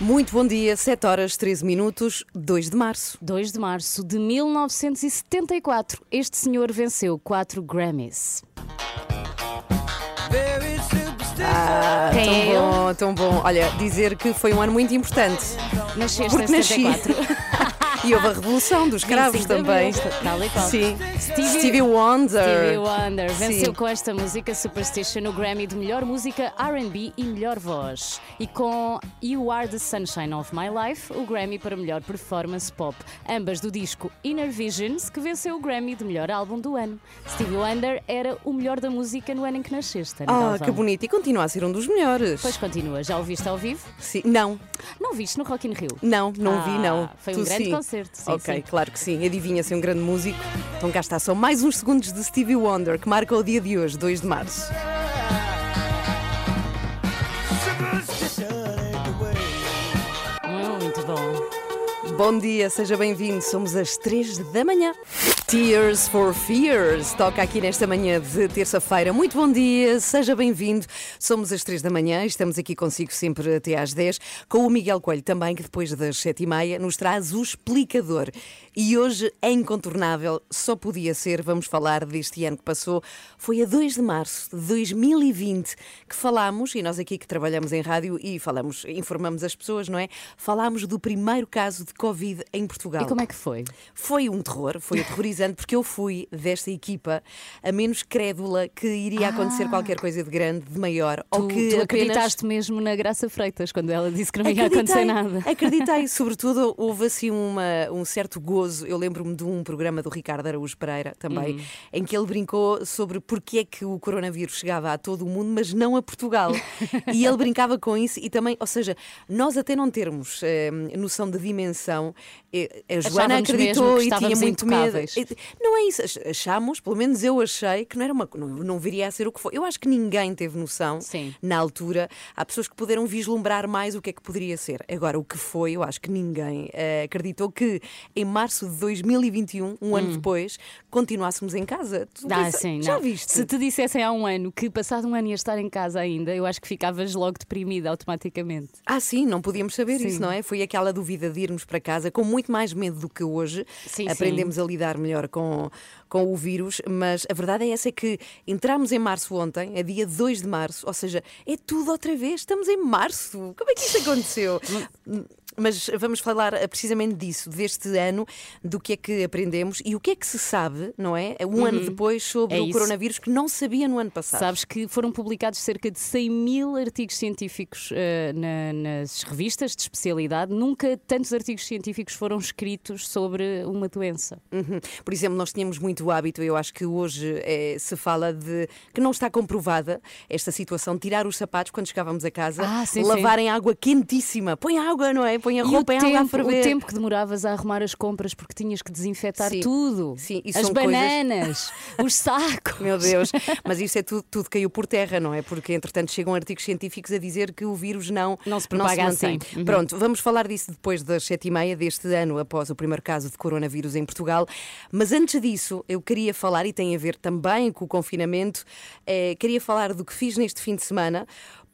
Muito bom dia, 7 horas 13 minutos, 2 de março. 2 de março de 1974, este senhor venceu 4 Grammys. Ah, Quem tão é bom, tão bom. Olha, dizer que foi um ano muito importante. Nasceste em Porque nasci. 74. E houve a revolução dos escravos 25 de também. tal e qual. Sim. Stevie- Stevie Wonder. Stevie Wonder venceu Sim. com esta música Superstition no Grammy de melhor música R&B e melhor voz. E com You Are the Sunshine of My Life, o Grammy para melhor performance pop. Ambas do disco Inner Visions, que venceu o Grammy de melhor álbum do ano. Stevie Wonder era o melhor da música no ano em que nasceste. Ana Ah, Galvão. que bonito. E continua a ser um dos melhores. Pois continua, já o viste ao vivo? Sim. Não, Não viste no Rock in Rio? não, não Ah, vi, não. foi um Tu grande sim. concerto, sim, ok, sim. claro que sim. Adivinha ser um grande músico. Então cá está, só mais uns segundos de Stevie Wonder, que marca o dia de hoje, 2 de março. Muito bom. Bom dia, seja bem-vindo. Somos às 3 da manhã. Tears for Fears toca aqui nesta manhã de terça-feira. Muito bom dia, seja bem-vindo. Somos às 3 da manhã e estamos aqui consigo sempre até às 10, com o Miguel Coelho também, que depois das 7 e meia nos traz o explicador. E hoje é incontornável, só podia ser, vamos falar deste ano que passou. Foi a 2 de março de 2020 que falámos, e nós aqui que trabalhamos em rádio e falamos, informamos as pessoas, não é? Falámos do primeiro caso de Covid em Portugal. E como é que foi? Foi um terror, foi aterrorizante, porque eu fui desta equipa a menos crédula que iria acontecer qualquer coisa de grande, de maior, ou Ah. Tu, que tu apenas... acreditaste mesmo na Graça Freitas quando ela disse que não ia acontecer nada. Acreditei, sobretudo houve assim uma, um certo gozo. Eu lembro-me de um programa do Ricardo Araújo Pereira também, Uhum. em que ele brincou sobre porque é que o coronavírus chegava a todo o mundo, mas não a Portugal. e ele brincava com isso e também, ou seja, nós até não termos eh, noção de dimensão, eh, a Joana Achávamos acreditou e tinha muito medo. Eh, Não é isso, ach- achamos, pelo menos eu achei que não era uma não, não viria a ser o que foi. Eu acho que ninguém teve noção Sim. na altura. Há pessoas que puderam vislumbrar mais o que é que poderia ser. Agora, o que foi, eu acho que ninguém eh, acreditou que em março de 2021, um ano depois, continuássemos em casa. Tu Hum. Ah, pensa- sim, já não. viste? Se te dissessem há um ano que passado um ano ia estar em casa ainda, eu acho que ficavas logo deprimida automaticamente. Ah, sim, não podíamos saber Sim. isso, não é? Foi aquela dúvida de irmos para casa com muito mais medo do que hoje. Sim, Aprendemos a lidar melhor com, com o vírus, mas a verdade é essa: é que entramos em março ontem, a dia 2 de março, ou seja, é tudo outra vez, estamos em março. Como é que isso aconteceu? Mas vamos falar eh, precisamente disso, deste ano, do que é que aprendemos e o que é que se sabe, não é? Um ano depois sobre É o coronavírus que não sabia no ano passado. Sabes que foram publicados cerca de 100 mil artigos científicos eh, na- nas revistas de especialidade. Nunca tantos artigos científicos foram escritos sobre uma doença. Uhum. Por exemplo, nós tínhamos muito o hábito, eu acho que hoje eh, se fala de que não está comprovada esta situação, de tirar os sapatos quando chegávamos a casa, Ah, sim, lavar em água quentíssima. Põe água, não é? Põe a E roupa em água a tempo, ferver. o tempo que demoravas a arrumar as compras porque tinhas que desinfetar Sim. tudo. Sim, e as são coisas- bananas, os sacos. Meu Deus, mas isso é tudo, tudo caiu por terra, não é? Porque entretanto chegam artigos científicos a dizer que o vírus não, Não se propaga mantém. assim. Uhum. Pronto, vamos falar disso depois das sete e meia deste ano, após o primeiro caso de coronavírus em Portugal. Mas antes disso, eu queria falar, e tem a ver também com o confinamento, eh, queria falar do que fiz neste fim de semana.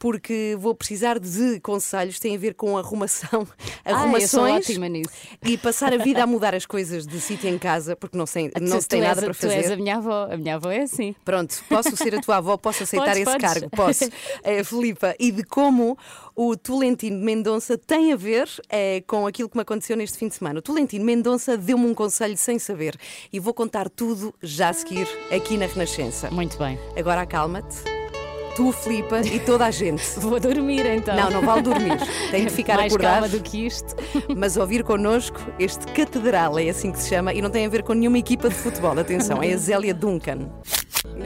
Porque vou precisar de conselhos, tem a ver com arrumação, Ah, arrumações e passar a vida a mudar as coisas de sítio em casa, porque não, sei, não Tu- se tem tu és nada a- para Tu és fazer. a minha avó. A minha avó é assim. Pronto, posso ser a tua avó, posso aceitar Podes, esse podes. cargo, posso. Eh, Filipa, e de como o Tolentino de Mendonça tem a ver eh, com aquilo que me aconteceu neste fim de semana. O Tolentino Mendonça deu-me um conselho sem saber e vou contar tudo já a seguir aqui na Renascença. Muito bem. Agora acalma-te, tu, Filipa e toda a gente. Vou dormir então. Não, não vale dormir, tem de ficar Mais acordado. calma do que isto. Mas ouvir connosco este catedral, é assim que se chama, e não tem a ver com nenhuma equipa de futebol, atenção, é a Zélia Duncan.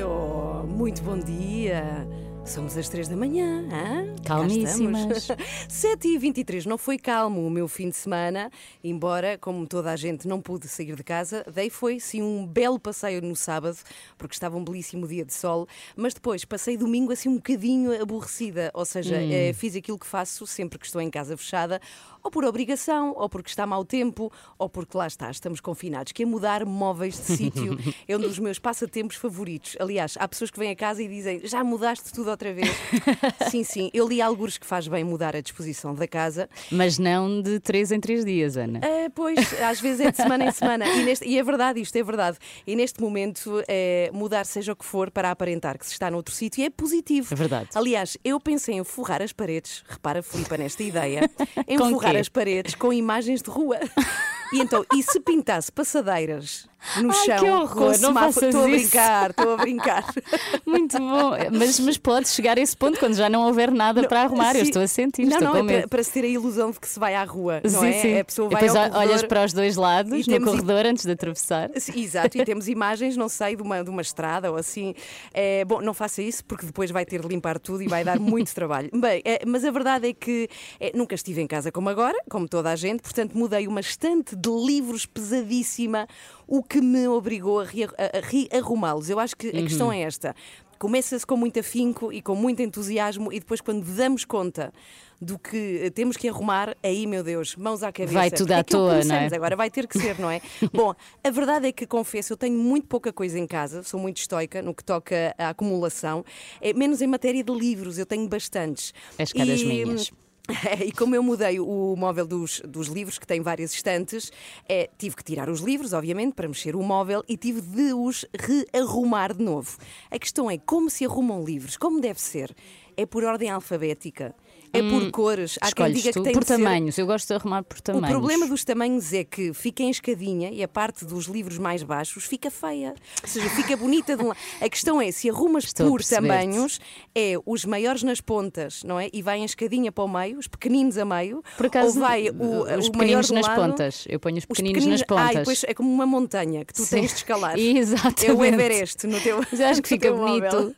Oh, muito bom dia. Somos às 3 da manhã. hã? Calmíssimas. estamos. 7 e 23 não foi calmo o meu fim de semana, embora, como toda a gente, não pude sair de casa. Dei foi, sim, um belo passeio no sábado, porque estava um belíssimo dia de sol, mas depois passei domingo assim um bocadinho aborrecida, ou seja, eh, fiz aquilo que faço sempre que estou em casa fechada, ou por obrigação, ou porque está mau tempo, ou porque lá está, estamos confinados, que é mudar móveis de sítio. É um dos meus passatempos favoritos. Aliás, há pessoas que vêm a casa e dizem: Já mudaste tudo outra vez? sim, sim. Eu li alguns que faz bem mudar a disposição da casa. Mas não de 3 em 3 dias, Ana. Ah, pois, às vezes é de semana em semana. E, neste- e é verdade, isto é verdade. E neste momento, eh, mudar seja o que for para aparentar que se está noutro sítio é positivo. É verdade. Aliás, eu pensei em forrar as paredes, repara, Filipa, nesta ideia, em forrar? As paredes com imagens de rua. E então, e se pintasse passadeiras no Ai, chão que horror, não faças Estou a brincar, estou a brincar. Muito bom. Mas, mas pode chegar a esse ponto quando já não houver nada para arrumar. Eu Sim. estou a sentir, Não, estou não, com é para, para se ter a ilusão de que se vai à rua, não sim, é? sim. A pessoa E vai depois ao olhas para os dois lados, E no corredor, antes de atravessar. Sim, Exato, e temos imagens, não sei, de uma, de uma estrada ou assim. É, bom, não faça isso porque depois vai ter de limpar tudo e vai dar muito trabalho. Bem, é, mas a verdade é que é, nunca estive em casa como agora, como toda a gente, portanto mudei uma estante de livros pesadíssima, o que me obrigou a, rea- a- a rearrumá-los. Eu acho que a questão é esta. Começa-se com muito afinco e com muito entusiasmo, e depois, quando damos conta do que eh, temos que arrumar, aí, meu Deus, mãos à cabeça. Vai tudo à é toa, não é? Agora vai ter que ser, não é? Bom, a verdade é que confesso, eu tenho muito pouca coisa em casa, sou muito estoica no que toca à acumulação, é, menos em matéria de livros, eu tenho bastantes. És cá das E- minhas. E como eu mudei o móvel dos, dos livros, que tem várias estantes, é, tive que tirar os livros, obviamente, para mexer o móvel e tive de os rearrumar de novo. A questão é como se arrumam livros? Como deve ser? É por ordem alfabética? É por cores? Há quem diga que tem por de ser- tamanhos. Eu gosto de arrumar por o tamanhos. problema dos tamanhos é que fica em escadinha e a parte dos livros mais baixos fica feia. Ou seja, fica bonita de um lado. A questão é, se arrumas Estou por tamanhos, é os maiores nas pontas, não é? E vai em escadinha para o meio, os pequeninos a meio. Por acaso, ou vai o, os o maior pequeninos nas lado, pontas. Eu ponho os os pequeninos, nas Ah, pontas. e depois é como uma montanha que tu Sim. tens de escalar. Exatamente. É o Everest no teu. Eu acho que fica teu móvel. bonito.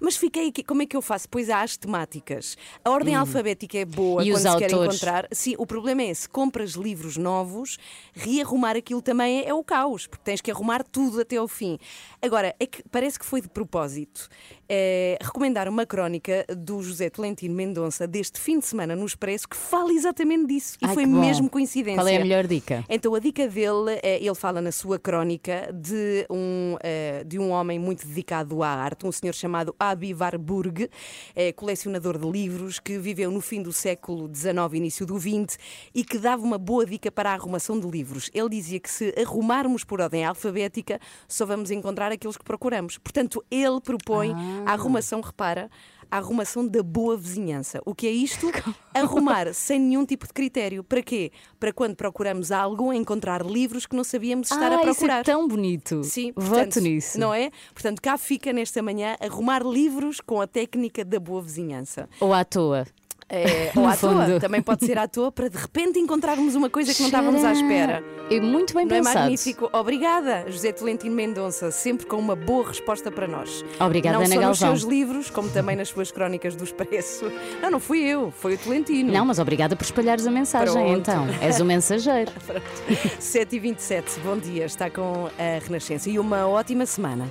Mas fiquei aqui, como é que eu faço? Pois há as temáticas. A ordem alfabética é boa. E quando se quer autores? encontrar. Sim, o problema é se compras livros novos, rearrumar aquilo também é, é o caos, porque tens que arrumar tudo até ao fim. Agora, é que parece que foi de propósito. É, recomendar uma crónica do José Tolentino Mendonça deste fim de semana no Expresso que fala exatamente disso. E Ai, foi mesmo coincidência. Qual é a melhor dica? Então a dica dele, eh, ele fala na sua crónica de um, eh, de um homem muito dedicado à arte, um senhor chamado Abi Warburg, eh, colecionador de livros, que viveu no fim do século XIX, início do XX, e que dava uma boa dica para a arrumação de livros. Ele dizia que se arrumarmos por ordem alfabética, só vamos encontrar aqueles que procuramos. Portanto, ele propõe a arrumação, repara, a arrumação da boa vizinhança. O que é isto? Arrumar sem nenhum tipo de critério. Para quê? Para quando procuramos algo, encontrar livros que não sabíamos estar ah, a isso procurar. é tão bonito. Sim, Voto portanto, nisso. Não é? Portanto, cá fica nesta manhã arrumar livros com a técnica da boa vizinhança. Ou à toa. É, ou à toa, também pode ser à toa, para de repente encontrarmos uma coisa que não estávamos à espera. É muito bem Não é pensado. magnífico? Obrigada, José Tolentino Mendonça, sempre com uma boa resposta para nós. Obrigada, não Ana só nos seus livros, como também nas suas crónicas do Expresso. Não, não fui eu, foi o Tolentino. Não, mas obrigada por espalhares a mensagem, Pronto. então. És o mensageiro. 7h27, bom dia, está com a Renascença e uma ótima semana.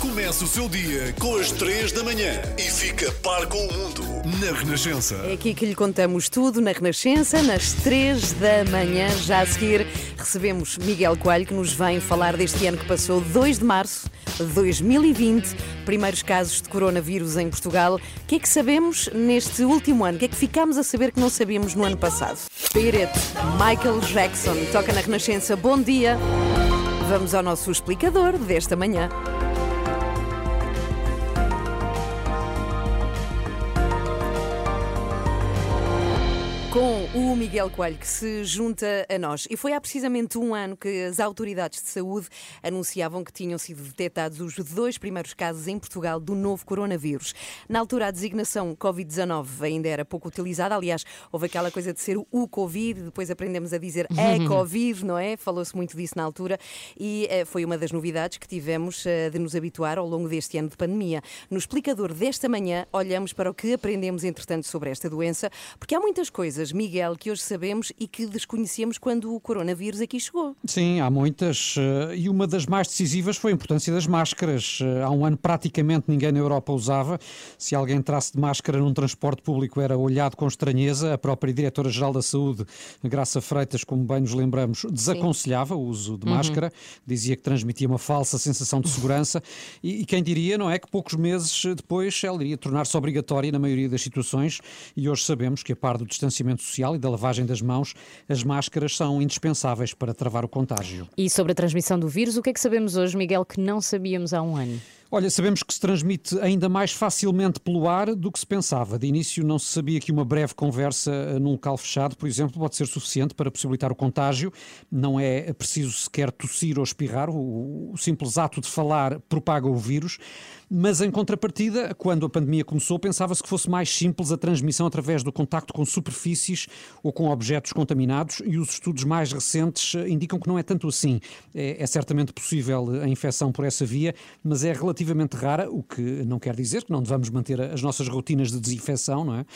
Começa o seu dia com as 3 da manhã e fica par com o mundo na Renascença. É aqui que lhe contamos tudo na Renascença, nas 3 da manhã. Já a seguir recebemos Miguel Coelho, que nos vem falar deste ano que passou, 2 de março de 2020, primeiros casos de coronavírus em Portugal. O que é que sabemos neste último ano? O que é que ficámos a saber que não sabíamos no ano passado? Spirit, Michael Jackson, toca na Renascença. Bom dia. Vamos ao nosso explicador desta manhã. Com o Miguel Coelho, que se junta a nós. E foi há precisamente um ano que as autoridades de saúde anunciavam que tinham sido detectados os dois primeiros casos em Portugal do novo coronavírus. Na altura, a designação Covid-19 ainda era pouco utilizada. Aliás, houve aquela coisa de ser o Covid, depois aprendemos a dizer a Covid, não é? Falou-se muito disso na altura e eh, foi uma das novidades que tivemos eh, de nos habituar ao longo deste ano de pandemia. No explicador desta manhã, olhamos para o que aprendemos, entretanto, sobre esta doença, porque há muitas coisas, Miguel, que hoje sabemos e que desconhecíamos quando o coronavírus aqui chegou. Sim, há muitas. eh, E uma das mais decisivas foi a importância das máscaras. Eh, Há um ano praticamente ninguém na Europa usava. Se alguém entrasse de máscara num transporte público era olhado com estranheza. A própria Diretora-Geral da Saúde, Graça Freitas, como bem nos lembramos, desaconselhava o uso de máscara. Dizia que transmitia uma falsa sensação de segurança. E, e quem diria, não é, que poucos meses depois ela iria tornar-se obrigatória na maioria das situações. E hoje sabemos que, a par do distanciamento social e da lavagem das mãos, as máscaras são indispensáveis para travar o contágio. E sobre a transmissão do vírus, o que é que sabemos hoje, Miguel, que não sabíamos há um ano? Olha, sabemos que se transmite ainda mais facilmente pelo ar do que se pensava. De início não se sabia que uma breve conversa num local fechado, por exemplo, pode ser suficiente para possibilitar o contágio. Não é preciso sequer tossir ou espirrar, o simples ato de falar propaga o vírus. Mas em contrapartida, quando a pandemia começou, pensava-se que fosse mais simples a transmissão através do contacto com superfícies ou com objetos contaminados e os estudos mais recentes eh, indicam que não é tanto assim. É, é certamente possível a infecção por essa via, mas é relativamente rara, o que não quer dizer que não devamos manter as nossas rotinas de desinfecção, não é?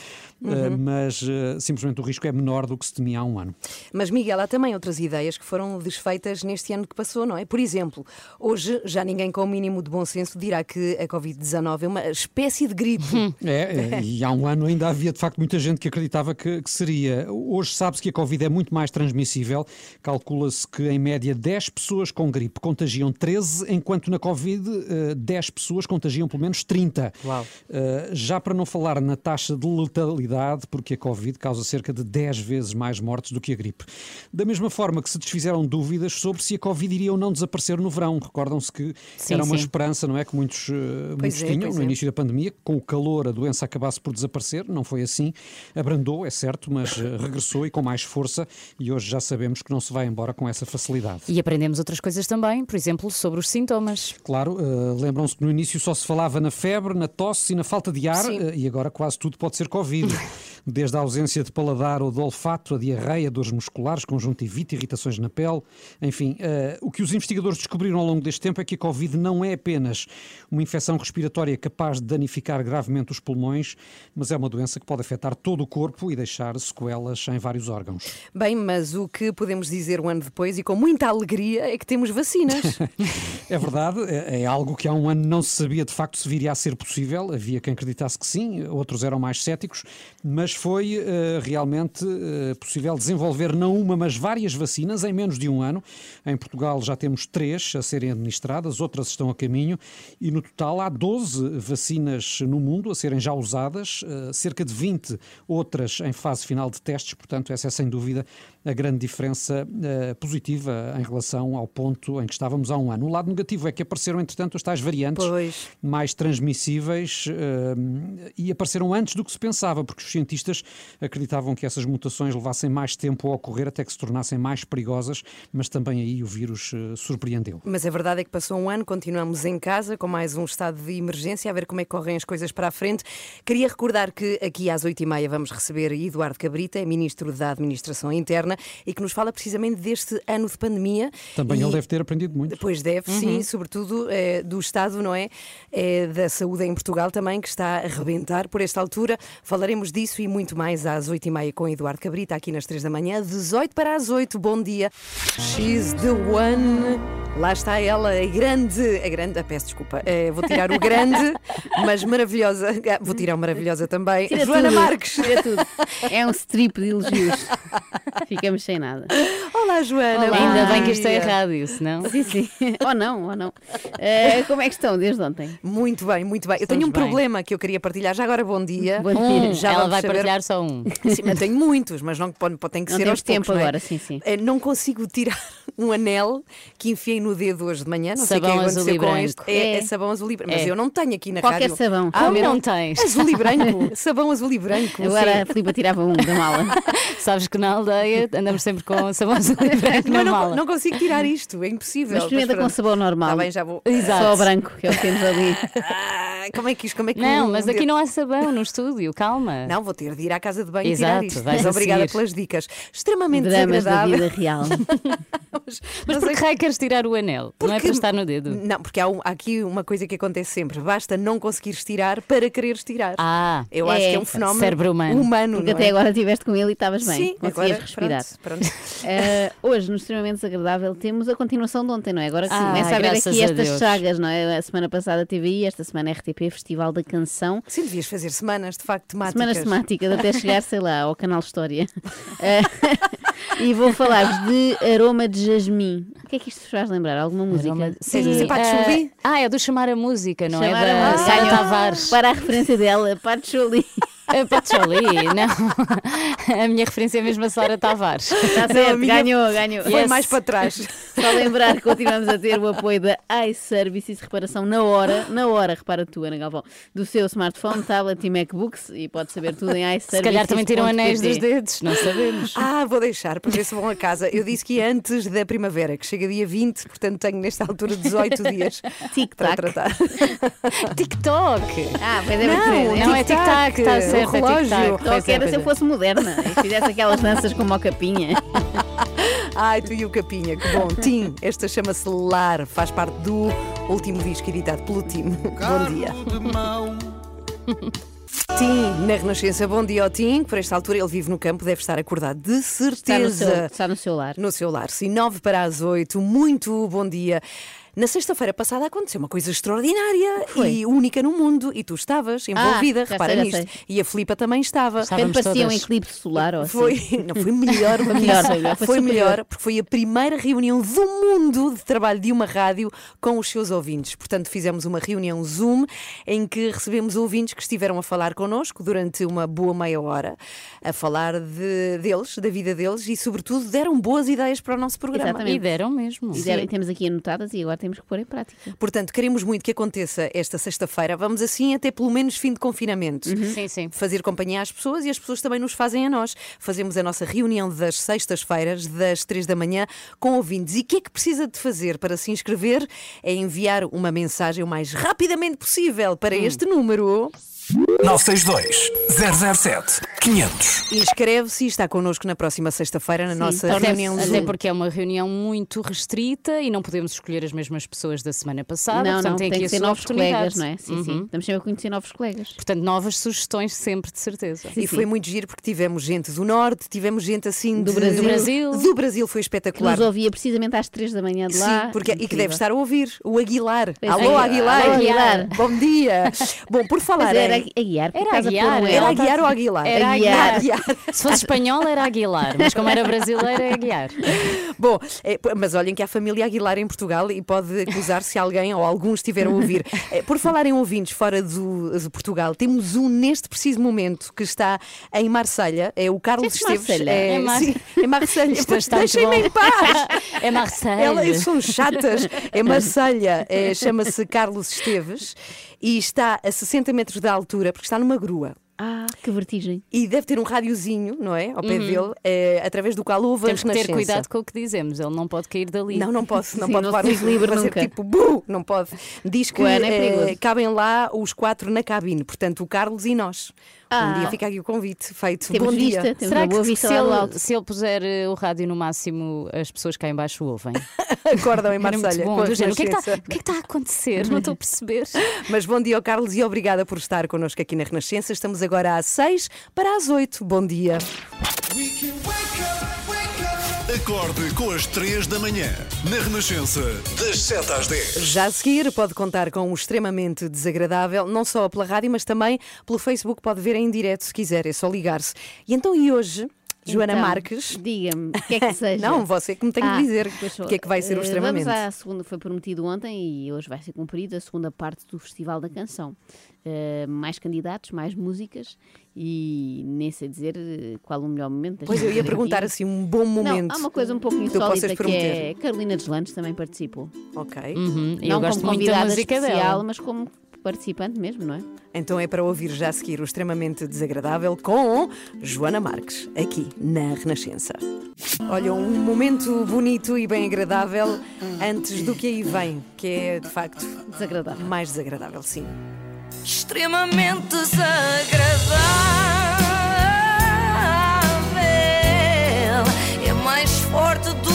Eh, mas eh, simplesmente o risco é menor do que se temia há um ano. Mas, Miguel, há também outras ideias que foram desfeitas neste ano que passou, não é? Por exemplo, hoje já ninguém com o mínimo de bom senso dirá que a Covid-19 é uma espécie de gripe. É, é, e há um ano ainda havia de facto muita gente que acreditava que, que seria. Hoje sabe-se que a Covid é muito mais transmissível. Calcula-se que em média 10 pessoas com gripe contagiam 13, enquanto na Covid eh, 10 pessoas contagiam pelo menos 30. Uau. Eh, já para não falar na taxa de letalidade, porque a Covid causa cerca de 10 vezes mais mortes do que a gripe. Da mesma forma que se desfizeram dúvidas sobre se a Covid iria ou não desaparecer no verão. Recordam-se que Sim, era uma sim. esperança, não é? Que muitos, eh, muitos é, tinham no é. início da pandemia, com o calor a doença acabasse por desaparecer. Não foi assim. Abrandou, é certo, mas eh, regressou e com mais força. E hoje já sabemos que não se vai embora com essa facilidade. E aprendemos outras coisas também, por exemplo, sobre os sintomas. Claro, eh, lembram-se que no início só se falava na febre, na tosse e na falta de ar, eh, e agora quase tudo pode ser Covid. Desde a ausência de paladar ou de olfato, a diarreia, dores musculares, conjuntivite, irritações na pele. Enfim, eh, o que os investigadores descobriram ao longo deste tempo é que a Covid não é apenas uma infecção respiratória capaz de danificar gravemente os pulmões, mas é uma doença que pode afetar todo o corpo e deixar sequelas em vários órgãos. Bem, mas o que podemos dizer um ano depois e com muita alegria é que temos vacinas. É verdade, é, é algo que há um ano não se sabia de facto se viria a ser possível. Havia quem acreditasse que sim, outros eram mais céticos, mas foi eh, realmente eh, possível desenvolver não uma, mas várias vacinas em menos de um ano. Em Portugal já temos três a serem administradas, outras estão a caminho, e no total há 12 vacinas no mundo a serem já usadas, eh, cerca de 20 outras em fase final de testes, portanto, essa é sem dúvida a grande diferença eh, positiva em relação ao ponto em que estávamos há um ano. O lado negativo é que apareceram, entretanto, as tais variantes Pois. mais transmissíveis eh, e apareceram antes do que se pensava, porque os cientistas acreditavam que essas mutações levassem mais tempo a ocorrer até que se tornassem mais perigosas, mas também aí o vírus eh, surpreendeu. Mas a verdade é que passou um ano, continuamos em casa com mais um estado de emergência, a ver como é que correm as coisas para a frente. Queria recordar que aqui às oito e meia vamos receber Eduardo Cabrita, é Ministro da Administração Interna, e que nos fala precisamente deste ano de pandemia. Também E- ele deve ter aprendido muito. Depois deve, sim, sobretudo eh, do Estado, não é? Eh, da saúde em Portugal também, que está a rebentar por esta altura. Falaremos disso e muito mais às 8h30 com Eduardo Cabrita, aqui nas 3 da manhã, 18 para as 8. Bom dia. She's the one. Lá está ela, a grande. A grande, ah, peço desculpa. Eh, vou tirar o grande, mas maravilhosa. Ah, Vou tirar o maravilhosa também. Tira Joana tudo, Marques. Tira tudo. É um strip de elogios. Ficamos sem nada. Olá, Joana. Olá. Ainda bem que isto é errado, senão. Sim, sim. Ou não, ou não. Eh, como é que estão desde ontem? Muito bem, muito bem. Eu tenho um bem. problema que eu queria partilhar. Já agora, bom dia. Bom dia. Um, Já ela vai saber- partilhar só um. Sim, mas tenho muitos, mas não pode, tem que Não ser aos poucos, tempo não é? agora, sim, sim. Eh, Não consigo tirar um anel que enfiei no dedo hoje de manhã. Não sei o que Sabão é azul aconteceu com branco. este. É, é É. sabão azul e branco. Mas É. eu não tenho aqui na Qualquer rádio. sabão. Ah, Como não tens? Azul e branco. sabão azul e branco. Agora sim. a Filipa tirava um da mala. Sabes que na aldeia andamos sempre com sabão branco na não, mala. não consigo tirar isto, é impossível. Mas experimenta com sabão normal. Tá bem, já vou. Exato. Só o branco, que é o que temos ali. Ah, como é que isto? Como é que Não, um mas aqui não há sabão no estúdio, calma. Não, vou ter de ir à casa de banho e Exato, tirar isto. Mas obrigada seguir. pelas dicas. Extremamente Dramas da desagradável. vida real. Mas Não por que sei- raio queres tirar o anel? Não é Porque- para estar no dedo. Não, porque há, um- há aqui uma coisa que acontece sempre. Basta não conseguires tirar para quereres tirar. Ah, Eu acho que é É. um fenómeno Cérebro humano. Porque não até é? agora estiveste com ele e estavas bem. Sim, Conseguias agora, respirar. Pronto, pronto. Eh, hoje, no extremamente desagradável, temos a continuação de ontem, não é? Agora que se Ah, começa a haver graças aqui a estas sagas, não é? A semana passada TVI, esta semana RTP, Festival da Canção. Sim, devias fazer semanas, de facto, temáticas. Semanas temáticas até chegar, sei lá, ao canal História. Eh, e vou falar-vos de Aroma de Jasmim. O que é que isto vos faz lembrar? Alguma música? Aroma- Sim, Sim, Patchouli? ah, ah, é do chamar a música, não Chamar é? a Da. Sara Ganhou. Tavares. Para a referência dela, Patchouli. É Patchouli, não. A minha referência é mesmo a Sara Tavares. Está certo, ganhou, ganhou. Foi Yes. mais para trás. Só lembrar que continuamos a ter o apoio da iServices Reparação na hora, na hora, repara tu, Ana Galvão, do seu smartphone, tablet e MacBooks e pode saber tudo em iServices. Se calhar também tiram anéis dos dedos, não sabemos. Ah, vou deixar para ver se vão a casa. Eu disse que ia antes da primavera, que chega dia 20, portanto tenho nesta altura 18 dias para tratar. TikTok. Ah, pois é, Não, muito Não, é tic-tac, está o certo, é relógio. tic-tac. Só Pois que é, era pois se eu fosse moderna e fizesse aquelas danças como o capinha. Ai, tu e o Capinha, que bom. Tim, esta chama-se Lar, faz parte do último disco editado pelo Tim. Bom dia. Tim, na Renascença, bom dia ao Tim, que por esta altura ele vive no campo, deve estar acordado de Está no, seu, certeza. está no seu lar. No seu lar, sim, 9 para as 8, muito bom dia. Na sexta-feira passada aconteceu uma coisa extraordinária Foi. e única no mundo, e tu estavas envolvida, Ah, repara sei, nisto. E a Filipa também estava. Estávamos parecia um todas. eclipse solar ou assim. Foi, não, foi melhor, Foi melhor, isso. foi melhor, foi melhor, porque foi a primeira reunião do mundo de trabalho de uma rádio com os seus ouvintes. Portanto, fizemos uma reunião Zoom em que recebemos ouvintes que estiveram a falar connosco durante uma boa meia hora, a falar de, deles, da vida deles e, sobretudo, deram boas ideias para o nosso programa. Exatamente. E deram mesmo. E deram- temos aqui anotadas e agora temos que pôr em prática. Portanto, queremos muito que aconteça esta sexta-feira. Vamos assim até pelo menos fim de confinamento. Sim, sim. Fazer companhia às pessoas e as pessoas também nos fazem a nós. Fazemos a nossa reunião das sextas-feiras, das três da manhã, com ouvintes. E o que é que precisa de fazer para se inscrever? É enviar uma mensagem o mais rapidamente possível para este número. 962 007 500. Inscreve-se e está connosco na próxima sexta-feira na nossa torna-se- reunião Até Zoom. porque é uma reunião muito restrita e não podemos escolher as mesmas pessoas da semana passada. não, portanto, não, tem tem que a ser novos colegas, não é? Sim, Uhum. sim. Estamos sempre a conhecer novos colegas. Portanto, novas sugestões sempre, de certeza. E foi muito giro porque tivemos gente do Norte, tivemos gente assim Do de- Brasil. Do Brasil. Do Brasil foi Que espetacular. nos ouvia precisamente às 3 da manhã de lá. Sim, porque, e que deve estar a ouvir o Aguilar. Pois Alô, é. Aguilar. Alô, Aguilar. Bom dia. Bom, por Mas falar era em- a guiar. porque Era Aguiar, um era Aguiar ou Aguilar? Era Aguiar. Aguiar. Se fosse espanhol era Aguilar, mas como era brasileiro é Aguiar. Bom, é, mas olhem que há família Aguilar em Portugal e pode acusar se alguém ou alguns estiver a ouvir. É, Por falar em ouvintes fora do, de Portugal, temos um neste preciso momento que está em Marselha, é o Carlos é que Esteves. Marselha? É, É Mar- sim, em Marselha. Deixem-me em paz. É Marseille. Elas são chatas. É Marselha, é, chama-se Carlos Esteves e está a 60 metros de altura, porque está numa grua. Ah, que vertigem. E deve ter um rádiozinho, não é? Ao pé dele, é, através do qual ouve a Uhum. Temos que ter cuidado com o que dizemos, ele não pode cair dali. Não, não posso, não Sim, pode não levar se diz livre fazer nunca. tipo bu, não pode. Diz que é eh, cabem lá os quatro na cabine, portanto o Carlos e nós. Ah. Um dia fica aqui o convite feito. Temos Bom vista, dia. temos Será uma boa que vista se do ele, alto. se ele puser eh, o rádio no máximo, as pessoas cá em baixo ouvem? Acordam em Marselha. bom. do género, O que é que está é que está a acontecer? Não estou a perceber. Mas bom dia ao Carlos e obrigada por estar connosco aqui na Renascença. Estamos agora às seis para às oito. Bom dia. Acorde com as 3 da manhã. Na Renascença, das 7 às 10. Já a seguir pode contar com um extremamente desagradável, não só pela rádio, mas também pelo Facebook. Pode ver em direto se quiser, é só ligar-se. E então, e hoje, Joana Então, Marques? Diga-me, o que é que seja? Não, você que me tem que Ah, dizer o que é que vai ser o Eh, extremamente. Vamos à segunda, foi prometido ontem e hoje vai ser cumprido a segunda parte do Festival da Canção. Eh, mais candidatos, mais músicas e nem sei dizer eh, qual o melhor momento. Pois eu ia perguntar aqui. assim um bom momento. Não, há uma coisa um pouco insólita que é Carolina Deslandes também participou. Ok. Uhum, eu Não gosto como muito da convidada música especial, dela. mas como participante mesmo, não é? Então é para ouvir já a seguir o extremamente desagradável com Joana Marques, aqui na Renascença. Olha, um momento bonito e bem agradável antes do que aí vem, que é de facto Desagradável. mais desagradável, sim. Extremamente desagradável. É mais forte do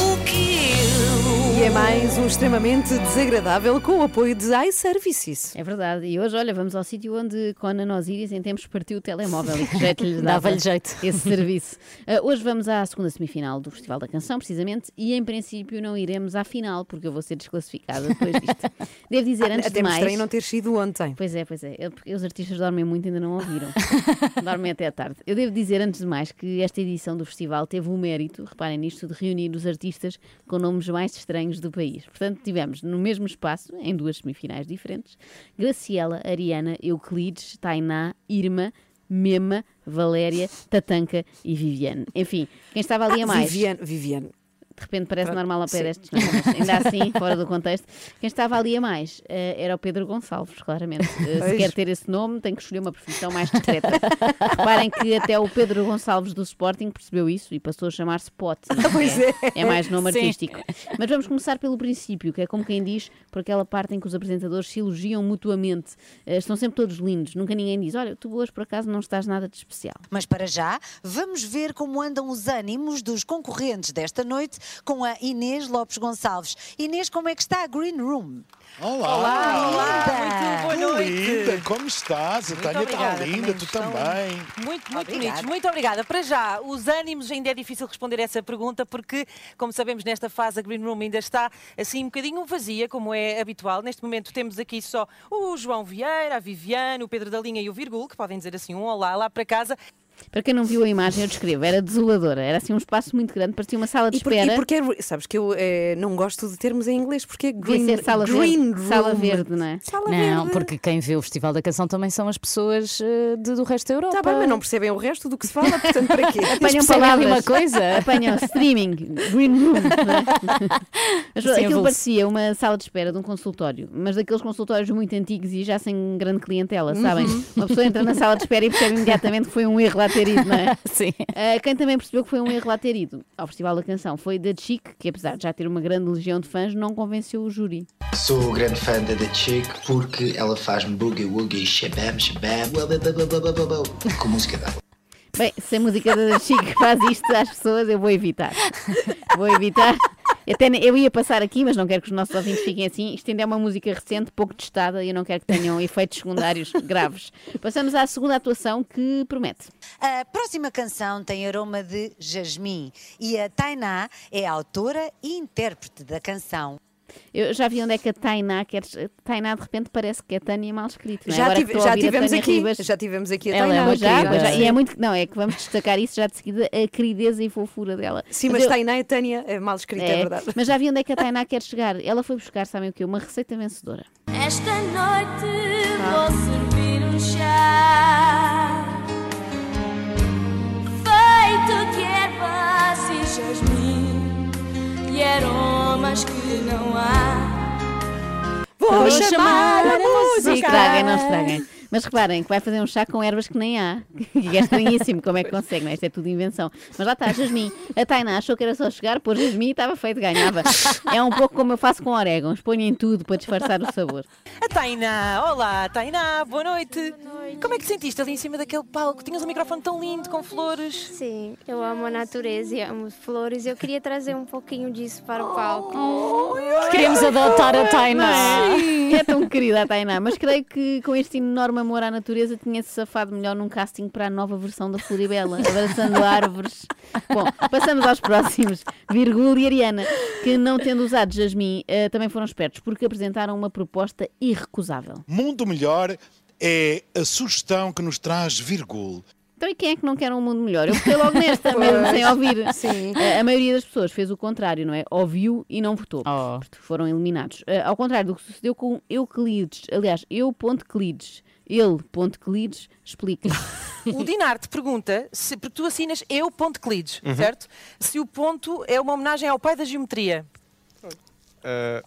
é mais um extremamente desagradável com o apoio de iServices. É verdade. E hoje, olha, vamos ao sítio onde Conan Osiris em tempos partiu o telemóvel e que jeito lhe dava Dava-lhe jeito. esse serviço. Ah, hoje vamos à segunda semifinal do Festival da Canção, precisamente, e em princípio não iremos à final, porque eu vou ser desclassificada depois disto. Devo dizer, antes Até de mais... estranho não ter sido ontem. Pois é, pois é. Eu- porque os artistas dormem muito e ainda não ouviram. dormem até à tarde. Eu devo dizer, antes de mais, que esta edição do festival teve o mérito, reparem nisto, de reunir os artistas com nomes mais estranhos do país. Portanto, tivemos no mesmo espaço, em duas semifinais diferentes, Graciela, Ariana, Euclides, Tainá, Irma, Mema, Valéria, Tatanka e Viviane. Enfim, quem estava ali a mais. Viviane, Viviane. De repente parece Pronto, normal ao pé sim. destes, não é? Mas ainda assim, fora do contexto. Quem estava ali a mais eh, era o Pedro Gonçalves, claramente. Eh, se quer ter esse nome, tem que escolher uma profissão mais discreta. Reparem que até o Pedro Gonçalves do Sporting percebeu isso e passou a chamar-se Pote. Pois é. É mais nome Sim. artístico. Mas vamos começar pelo princípio, que é como quem diz, por aquela parte em que os apresentadores se elogiam mutuamente. Eh, estão sempre todos lindos. Nunca ninguém diz: Olha, tu hoje por acaso não estás nada de especial. Mas para já, vamos ver como andam os ânimos dos concorrentes desta noite com a Inês Lopes Gonçalves. Inês, como é que está a Green Room? Olá! Linda! Muito boa noite! Linda, como estás? A Tânia está obrigada, linda, também tu também. Muito, muito bonitos. Muito obrigada. Para já, os ânimos ainda é difícil responder essa pergunta porque, como sabemos, nesta fase a Green Room ainda está assim um bocadinho vazia, como é habitual. Neste momento temos aqui só o João Vieira, a Viviane, o Pedro da Linha e o Virgul, que podem dizer assim um olá lá para casa. Para quem não viu a imagem, eu descrevo. Era desoladora. Era assim um espaço muito grande, parecia uma sala de E, por, espera. e porque é- sabes que eu eh, não gosto de termos em inglês, porque é green, ser sala green verde, sala room. verde, não é? Sala Não, verde. porque quem vê o Festival da Canção também são as pessoas eh, de- do resto da Europa. Está bem, mas não percebem o resto do que se fala, portanto, para quê? Apanham palavras. uma coisa? Apanham streaming, green room. não é? Mas Sim, aquilo parecia uma sala de espera de um consultório, mas daqueles consultórios muito antigos e já sem grande clientela, sabem? Uhum. Uma pessoa entra na sala de espera e percebe imediatamente que foi um erro lá ter ido, não é? Sim. Ah, quem também percebeu que foi um erro lá ter ido ao Festival da Canção foi The Chic, que apesar de já ter uma grande legião de fãs, não convenceu o júri. Sou grande fã da The Chick porque ela faz-me boogie woogie, shabam shabam, blá, blá, blá, blá, blá, blá, blá, com música dela. Bem, se a música da The Chic faz isto às pessoas, eu vou evitar. Vou evitar. Até eu ia passar aqui, mas não quero que os nossos ouvintes fiquem assim. Isto ainda é uma música recente, pouco testada, e eu não quero que tenham efeitos secundários graves. Passamos à segunda atuação que promete. A próxima canção tem aroma de jasmim e a Tainá é a autora e intérprete da canção. Eu já vi onde é que a Tainá quer. Tainá de repente parece que é Tânia mal escrito. Não é? Já, Agora tive- que já tivemos aqui, Ribas, já tivemos aqui a Ela é Tainá. uma Pois já, querida. pois já. E é muito. Não, é que vamos destacar isso já de seguida, a querideza e fofura dela. Sim, mas eu- Tainá e Tânia é mal escrito, é, É, verdade. mas já vi onde é que a Tainá quer chegar. Ela foi buscar, sabem o quê? Uma receita vencedora. Esta noite vou servir um chá feito de ervas e jasmim e aromas que não há. Vou chamar a Não música. estraguem, não estraguem. Mas reparem que vai fazer um chá com ervas que nem há. E é estranhíssimo como é que consegue, não é? Isto é tudo invenção. Mas lá está, Jasmim. A Tainá achou que era só chegar, pôr Jasmim e estava feito, ganhava. É um pouco como eu faço com orégãos, ponho em tudo para disfarçar o sabor. A Tainá, olá Tainá, boa noite. Como é que sentiste ali em cima daquele palco? Tinhas um microfone tão lindo, com flores. Sim, eu amo a natureza e amo flores. Eu queria trazer um pouquinho disso para o palco. Queremos adotar a Tainá. Sim, é tão querida a Tainá, mas creio que com este enorme amor à natureza tinha-se safado melhor num casting para a nova versão da Floribela, abraçando árvores. Bom, passamos aos próximos, Virgul e Ariana, que não tendo usado Jasmim, eh, também foram espertos, porque apresentaram uma proposta irrecusável. Mundo melhor é a sugestão que nos traz Virgul. Então e quem é que não quer um mundo melhor? Eu fiquei logo nesta, mesmo sem ouvir. Sim. Eh, A maioria das pessoas fez o contrário, não é? Ouviu e não votou. Oh. Foram eliminados. Eh, ao contrário do que sucedeu com Euclides. Aliás, eu.clides. Ele.clides explica. O Dinar te pergunta, se, porque tu assinas eu ponto Clides, Uhum. certo? Se o ponto é uma homenagem ao pai da geometria. Uh,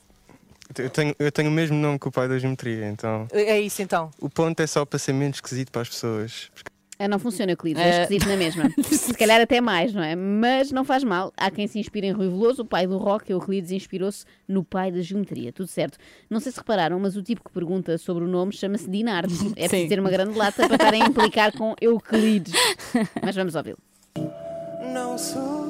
Eu tenho, eu tenho o mesmo nome que o pai da geometria, então. É isso então. O ponto é só para ser menos esquisito para as pessoas. Ah, não funciona, Euclides, Eh, é esquisito na mesma. Se calhar até mais, não é? Mas não faz mal. Há quem se inspire em Rui Veloso, o pai do rock, Euclides inspirou-se no pai da geometria. Tudo certo. Não sei se repararam, mas o tipo que pergunta sobre o nome chama-se Dinardo. É preciso Sim. ter uma grande lata para estarem a implicar com Euclides. Mas vamos ouvi-lo. Não sou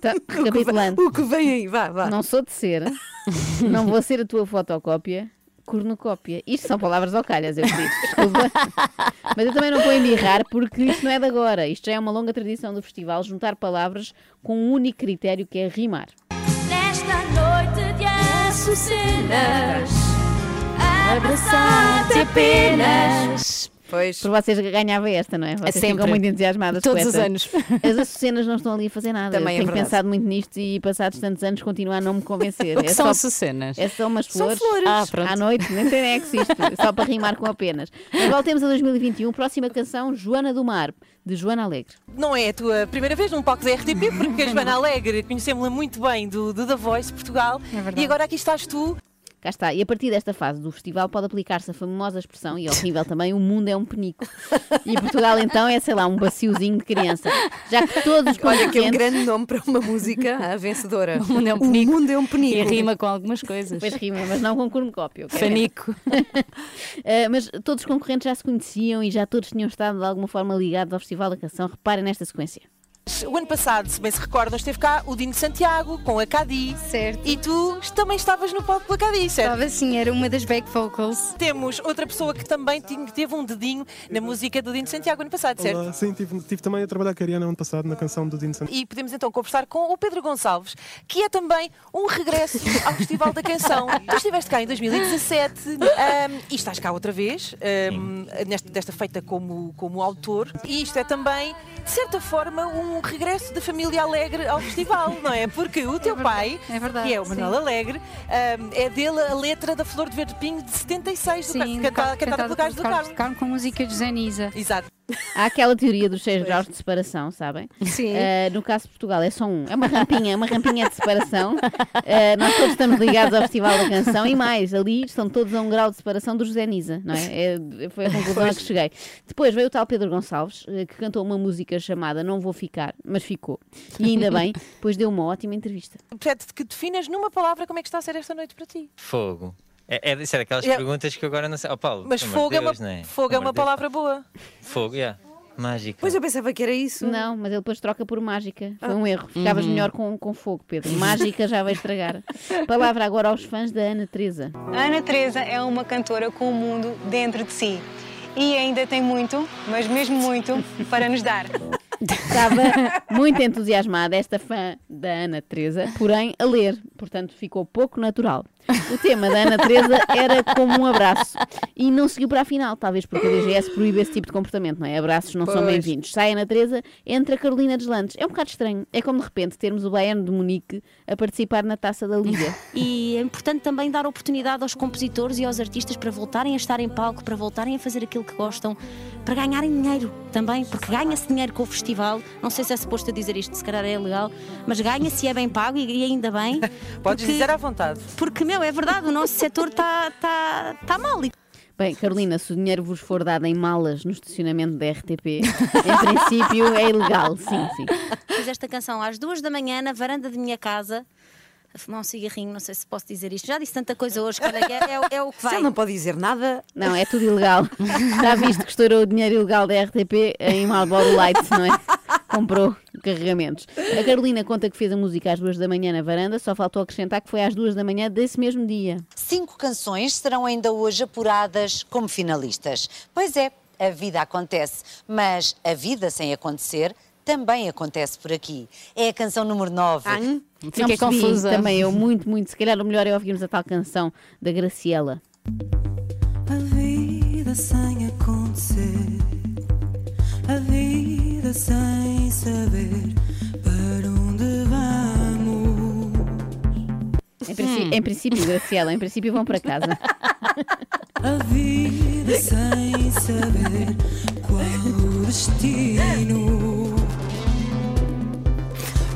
Tá, recapitulando. O que vem aí? Vá, vá. Não sou de ser, não vou ser a tua fotocópia, cornucópia. Isto são palavras ao calhas, eu pedi, desculpa. Mas eu também não vou embirrar porque isto não é de agora. Isto já é uma longa tradição do festival, juntar palavras com um único critério que é rimar. Nesta noite de açucenas, abraçar-te apenas. Pois. Por vocês ganhava esta, não é? Vocês sempre. ficam muito entusiasmadas Todos com os anos. As açucenas não estão ali a fazer nada. Também é eu tenho verdade. pensado muito nisto e passados tantos anos continuar a não me convencer. O que é são só, açucenas? É só umas São flores. flores. Ah, pronto. À noite, nem tem nem que existe. Só para rimar com apenas. Mas voltemos a 2021. Próxima canção, Joana do Mar, de Joana Alegre. Não é a tua primeira vez num palco da RTP, porque a Joana Alegre conhecemos-la muito bem do, do The Voice Portugal. verdade. e agora aqui estás tu. Cá está. E a partir desta fase do festival pode aplicar-se a famosa expressão, e horrível também, o mundo é um penico. E Portugal então é, sei lá, um baciozinho de criança. Já que todos os Olha que é um grande nome para uma música, a vencedora. O mundo é um penico. O mundo é um E penico. rima com algumas coisas. Pois rima, mas não com cornucópio. ok? Fanico. Uh, mas todos os concorrentes já se conheciam e já todos tinham estado de alguma forma ligados ao Festival da Canção. Reparem nesta sequência. O ano passado, se bem se recordam, esteve cá o Dino Santiago com a Cadi. Certo. E tu também estavas no palco com a Cadi, certo? Estava assim, era uma das back vocals. Temos outra pessoa que também tinha- teve um dedinho na música do Dino Santiago ano passado, certo? Olá, sim, tive, tive também a trabalhar com a Ariana ano passado na canção do Dino Santos. E podemos então conversar com o Pedro Gonçalves, que é também um regresso ao Festival da Canção. Tu estiveste cá em 2017 ahm, e estás cá outra vez, ahm, nesta, desta feita como, como autor. E isto é também, de certa forma, um regresso da família Alegre ao festival, não é? Porque o teu pai, é verdade, que é o Manuel sim. Alegre, ahm, é dele a letra da Flor de Verde Pinho de 76, do, Sim, cantada, cantada pelo Carlos do Carmo. Carmo com música de Zanisa. Exato. Há aquela teoria dos seis graus de separação, sabem? Sim. Uh, no caso de Portugal é só um. É uma rampinha, é uma rampinha de separação. Uh, nós todos estamos ligados ao Festival da Canção e mais, ali estão todos a um grau de separação do José Nisa, não é? É- foi a conclusão a que cheguei. Depois veio o tal Pedro Gonçalves, uh, que cantou uma música chamada Não Vou Ficar, mas ficou. E ainda bem, pois deu uma ótima entrevista. Pede que definas numa palavra como é que está a ser esta noite para ti. Fogo. É, é, isso era aquelas É. perguntas que agora não sei. Oh, Paulo, Mas fogo, de é uma, Deus, não é? fogo é uma amor de Deus. palavra boa. Fogo, yeah. Mágica. Pois eu pensava que era isso. Não, mas ele depois troca por mágica. Foi Ah. um erro. Ficavas Uhum. melhor com, com fogo, Pedro. Mágica já vai estragar. Palavra agora aos fãs da Ana Teresa. A Ana Teresa é uma cantora com o mundo dentro de si e ainda tem muito, mas mesmo muito, para nos dar. Estava muito entusiasmada esta fã da Ana Teresa, porém a ler, portanto ficou pouco natural. O tema da Ana Teresa era como um abraço e não seguiu para a final, talvez porque a DGS proíbe esse tipo de comportamento, não é? Abraços não são Pois. bem-vindos. Sai a Ana Teresa, entra a Carolina Deslandes. É um bocado estranho. É como de repente termos o Bayern de Munique a participar na taça da Liga. E é importante também dar oportunidade aos compositores e aos artistas para voltarem a estar em palco, para voltarem a fazer aquilo que gostam, para ganharem dinheiro também, porque ganha-se dinheiro com o festival. Não sei se é suposto a dizer isto, se calhar é legal, mas ganha-se e é bem pago e, e ainda bem. Podes porque- dizer à vontade. Porque, meu, é verdade, o nosso setor está tá, tá mal. Bem, Carolina, se o dinheiro vos for dado em malas no estacionamento da RTP, em princípio é ilegal, sim, sim. Fiz esta canção às duas da manhã na varanda de minha casa. A fumar um cigarrinho, não sei se posso dizer isto. Já disse tanta coisa hoje, que olha, é, é- é o que Se vai. ele não pode dizer nada. Não, é tudo ilegal. Já viste que estourou o dinheiro ilegal da RTP em Marlboro Light, não é? Comprou carregamentos. A Carolina conta que fez a música às duas da manhã na varanda, só faltou acrescentar que foi às duas da manhã desse mesmo dia. Cinco canções serão ainda hoje apuradas como finalistas. Pois é, a vida acontece, mas a vida sem acontecer também acontece por aqui. É a canção número 9. Não percebi, Também eu, muito, muito. Se calhar o melhor é ouvirmos a tal canção da Graciela. A vida sem acontecer, a vida sem saber para onde vamos. Em, princípio, Em princípio, Graciela, em princípio vão para casa. A vida sem saber qual o destino.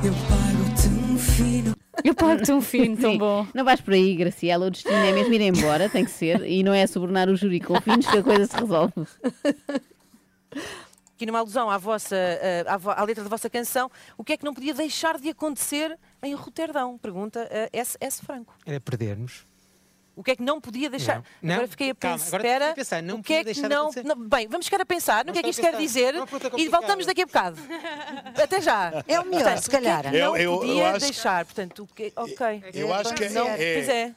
Eu pago-te um fino. Eu pago-te um fino tão Sim. bom. Não vais por aí, Graciela. O destino é mesmo ir embora, tem que ser. E não é subornar o júri com finos que a coisa se resolve. Aqui numa alusão à, vossa, eh, à, à letra da vossa canção, o que é que não podia deixar de acontecer em Roterdão? Pergunta a S. S. Franco. Era perdermos. O que é que não podia deixar? Não, não, Agora fiquei a calma, pensar. agora a pensar, não o que é podia que deixar de não, acontecer. não- Bem, vamos ficar a pensar no que é que isto quer dizer e voltamos daqui a bocado. Até já. É o melhor, Portanto, se o que é calhar. que não Eu- eu- eu podia acho- deixar. Portanto, o que, ok. Eu acho que é- não, é- Pois é.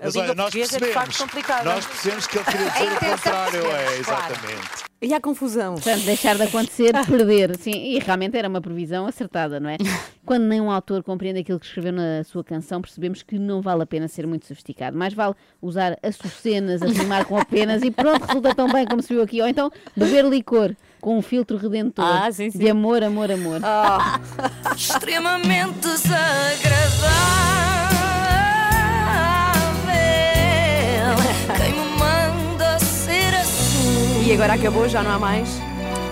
A Mas língua olha, nós portuguesa é de facto percebemos. complicada. Nós percebemos que ele queria dizer o contrário. É, exatamente. E há confusão. Portanto, deixar de acontecer, perder. Sim, e realmente era uma previsão acertada, não é? Quando nem um autor compreende aquilo que escreveu na sua canção, percebemos que não vale a pena ser muito sofisticado. Mais vale usar açucenas a rimar com apenas e pronto, resulta tão bem como se viu aqui. Ou então beber licor com um filtro redentor Ah, sim, sim. de amor, amor, amor. Extremamente desagradável. Quem me manda ser assim? E agora acabou, já não há mais?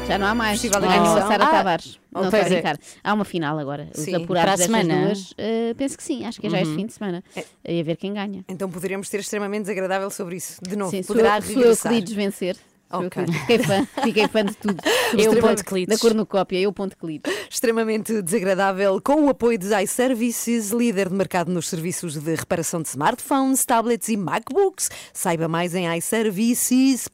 Já não há mais. Festival da Ganhou a Canção. Sara Ah, Tavares. Não estou a pois é. brincar. Há uma final agora. Os Sim. apurados Para a destas semana? duas. eh, penso que sim, acho que é já este Uhum. fim de semana. E a ver quem ganha. Então poderemos ter extremamente desagradável sobre isso. De novo, Sim, sou, poderá eu- sou eu que regressar. Sou eu que Ok. Fiquei fã, fiquei fã de tudo. Eu, ponto que lides. Da cornucópia, eu ponto que lides. Extremamente desagradável, com o apoio de iServices, líder de mercado nos serviços de reparação de smartphones, tablets e MacBooks. Saiba mais em iServices.pt.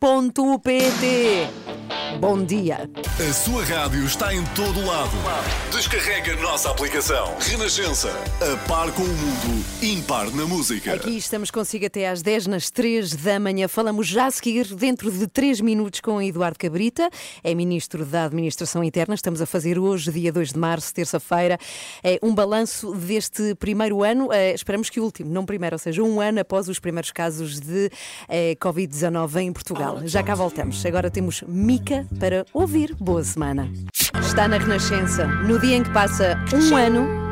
Bom dia. A sua rádio está em todo lado. Descarrega a nossa aplicação. Renascença. A par com o mundo. Impar na música. Aqui estamos consigo até às 10 nas 3 da manhã. Falamos já a seguir, dentro de 3 minutos, com Eduardo Cabrita, é Ministro da Administração Interna. Estamos a fazer hoje, dia 2 de março, terça-feira, é, um balanço deste primeiro ano. É, esperamos que o último, não primeiro, ou seja, um ano após os primeiros casos de é, Covid-19 em Portugal. Já cá voltamos. Agora temos Mica para ouvir. Boa semana. Está na Renascença, no dia em que passa um ano.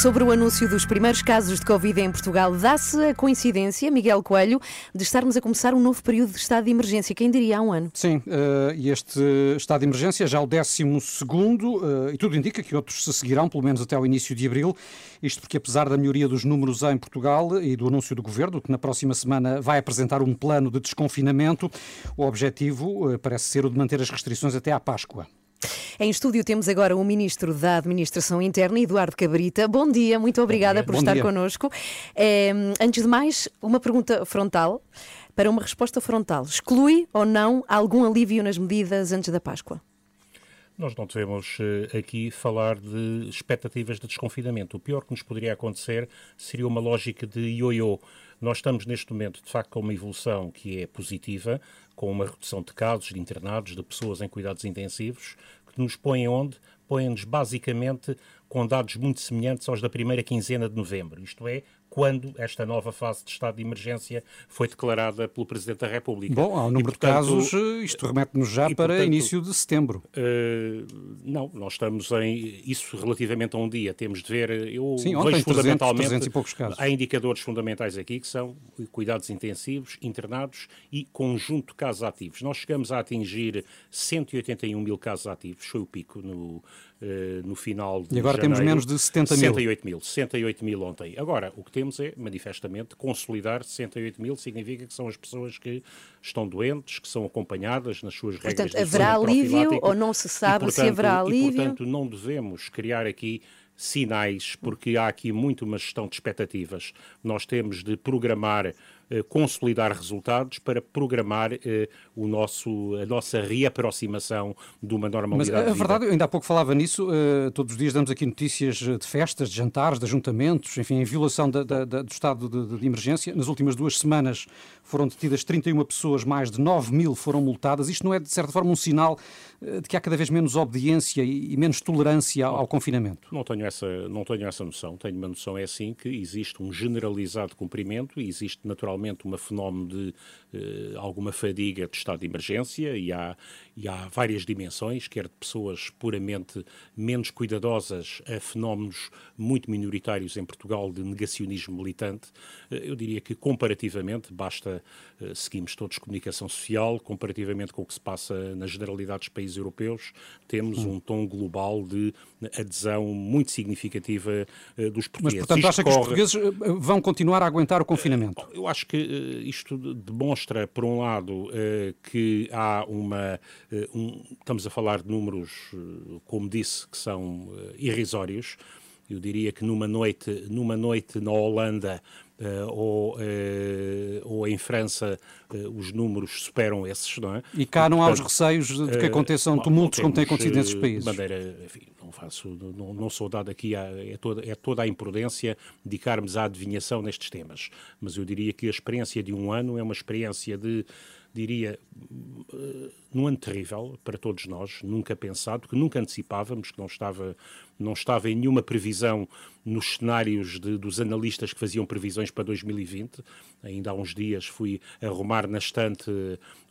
Sobre o anúncio dos primeiros casos de Covid em Portugal, dá-se a coincidência, Miguel Coelho, de estarmos a começar um novo período de estado de emergência. Quem diria há um ano? Sim, eh, e este estado de emergência já é o 12 segundo, eh, e tudo indica que outros se seguirão, pelo menos até ao início de abril. Isto porque, apesar da melhoria dos números em Portugal e do anúncio do governo, que na próxima semana vai apresentar um plano de desconfinamento, o objetivo eh, parece ser o de manter as restrições até à Páscoa. Em estúdio temos agora o Ministro da Administração Interna, Eduardo Cabrita. Bom dia, muito obrigada por Bom estar dia. connosco. Eh, antes de mais, uma pergunta frontal. Para uma resposta frontal, exclui ou não algum alívio nas medidas antes da Páscoa? Nós não devemos eh, aqui falar de expectativas de desconfinamento. O pior que nos poderia acontecer seria uma lógica de ioiô. Nós estamos neste momento, de facto, com uma evolução que é positiva, com uma redução de casos, de internados, de pessoas em cuidados intensivos, que nos põe onde? Põe-nos basicamente com dados muito semelhantes aos da primeira quinzena de novembro. Isto é, quando esta nova fase de estado de emergência foi declarada pelo Presidente da República. Bom, ao E, número portanto, de casos, eh, isto remete-nos já e, para portanto, início de setembro. Uh, não, nós estamos em isso relativamente a um dia. Temos de ver, eu Sim, ontem vejo 300, fundamentalmente 300 e poucos casos. há indicadores fundamentais aqui que são cuidados intensivos, internados e conjunto de casos ativos. Nós chegamos a atingir 181 mil casos ativos, foi o pico no, eh, no final de E agora temos janeiro. menos de 70 mil. 68 mil. 68 mil ontem. Agora, o que temos é, manifestamente, consolidar 68 mil significa que são as pessoas que estão doentes, que são acompanhadas nas suas regras Portanto, de haverá alívio ou não se sabe e, se haverá portanto, alívio? E, portanto, não devemos criar aqui sinais, porque há aqui muito uma gestão de expectativas. Nós temos de programar, consolidar resultados para programar eh, o nosso, a nossa reaproximação de uma Mas normalidade a, a de vida. verdade, eu ainda há pouco falava nisso, eh, todos os dias damos aqui notícias eh, de festas, de jantares, de ajuntamentos, enfim, em violação da- da- do estado de, de emergência. Nas últimas duas semanas foram detidas 31 pessoas, mais de 9 mil foram multadas. Isto não é, de certa forma, um sinal eh, de que há cada vez menos obediência e menos tolerância ao, ao confinamento? Não tenho, essa, não tenho essa noção. Tenho uma noção, é assim, que existe um generalizado cumprimento e existe naturalmente um fenómeno de eh, alguma fadiga de estado de emergência e há, e há várias dimensões, quer de pessoas puramente menos cuidadosas a fenómenos muito minoritários em Portugal de negacionismo militante. Eh, eu diria que comparativamente, basta eh, seguimos todos comunicação social, comparativamente com o que se passa na generalidade dos países europeus, temos Hum. um tom global de adesão muito significativa eh, dos Mas, portugueses. portanto, Isto acha que os corre- portugueses eh, vão continuar a aguentar o confinamento? eu acho que eh, isto de- demonstra, por um lado, eh, que há uma. eh, um- estamos a falar de números, eh, como disse, que são eh, irrisórios. Eu diria que numa noite, numa noite na Holanda eh, ou, eh, ou em França eh, os números superam esses, não é? E cá não há os receios de que eh, aconteçam tumultos como tem acontecido nesses eh, países. Bandeira, enfim, não faço, não, não sou dado aqui, a, é, toda, é toda a imprudência dedicarmos à adivinhação nestes temas. Mas eu diria que a experiência de um ano é uma experiência de, diria, eh, num ano terrível para todos nós, nunca pensado, que nunca antecipávamos, que não estava, não estava em nenhuma previsão nos cenários de- dos analistas que faziam previsões para 2020. Ainda há uns dias fui arrumar na estante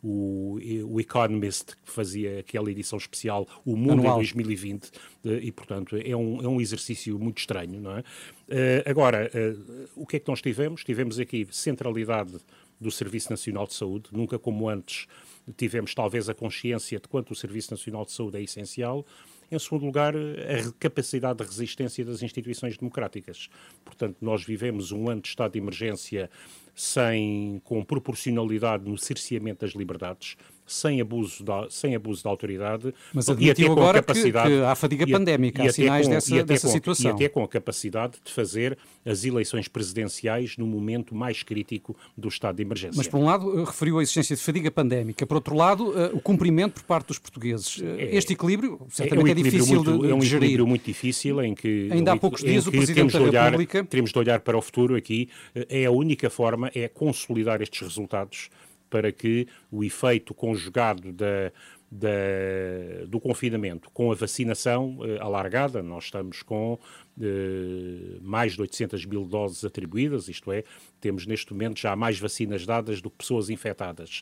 o, o Economist, que fazia aquela edição especial, O Mundo Anual. em 2020, eh, e portanto é um, é um exercício muito estranho, não é? Eh, agora, eh, o que é que nós tivemos? Tivemos aqui centralidade do Serviço Nacional de Saúde, nunca como antes tivemos talvez a consciência de quanto o Serviço Nacional de Saúde é essencial. Em segundo lugar, a capacidade de resistência das instituições democráticas. Portanto, nós vivemos um ano de estado de emergência sem, com proporcionalidade no cerceamento das liberdades, sem abuso da, sem abuso da autoridade Mas e até com agora que- capacidade que há fadiga e pandémica, e há sinais com- dessa- dessa com- situação. E até com a capacidade de fazer as eleições presidenciais no momento mais crítico do estado de emergência. Mas, por um lado, eh, referiu a existência de fadiga pandémica. Por outro lado, eh, o cumprimento por parte dos portugueses. Eh, Este equilíbrio, certamente, é, um equilíbrio difícil muito, de, é um gerir. equilíbrio muito difícil em que Ainda há que- poucos dias o que Presidente da de olhar, República- temos de olhar para o futuro aqui é a única forma é consolidar estes resultados para que o efeito conjugado da da- do confinamento com a vacinação eh, alargada, nós estamos com eh, mais de 800 mil doses atribuídas, isto é, temos neste momento já mais vacinas dadas do que pessoas infectadas,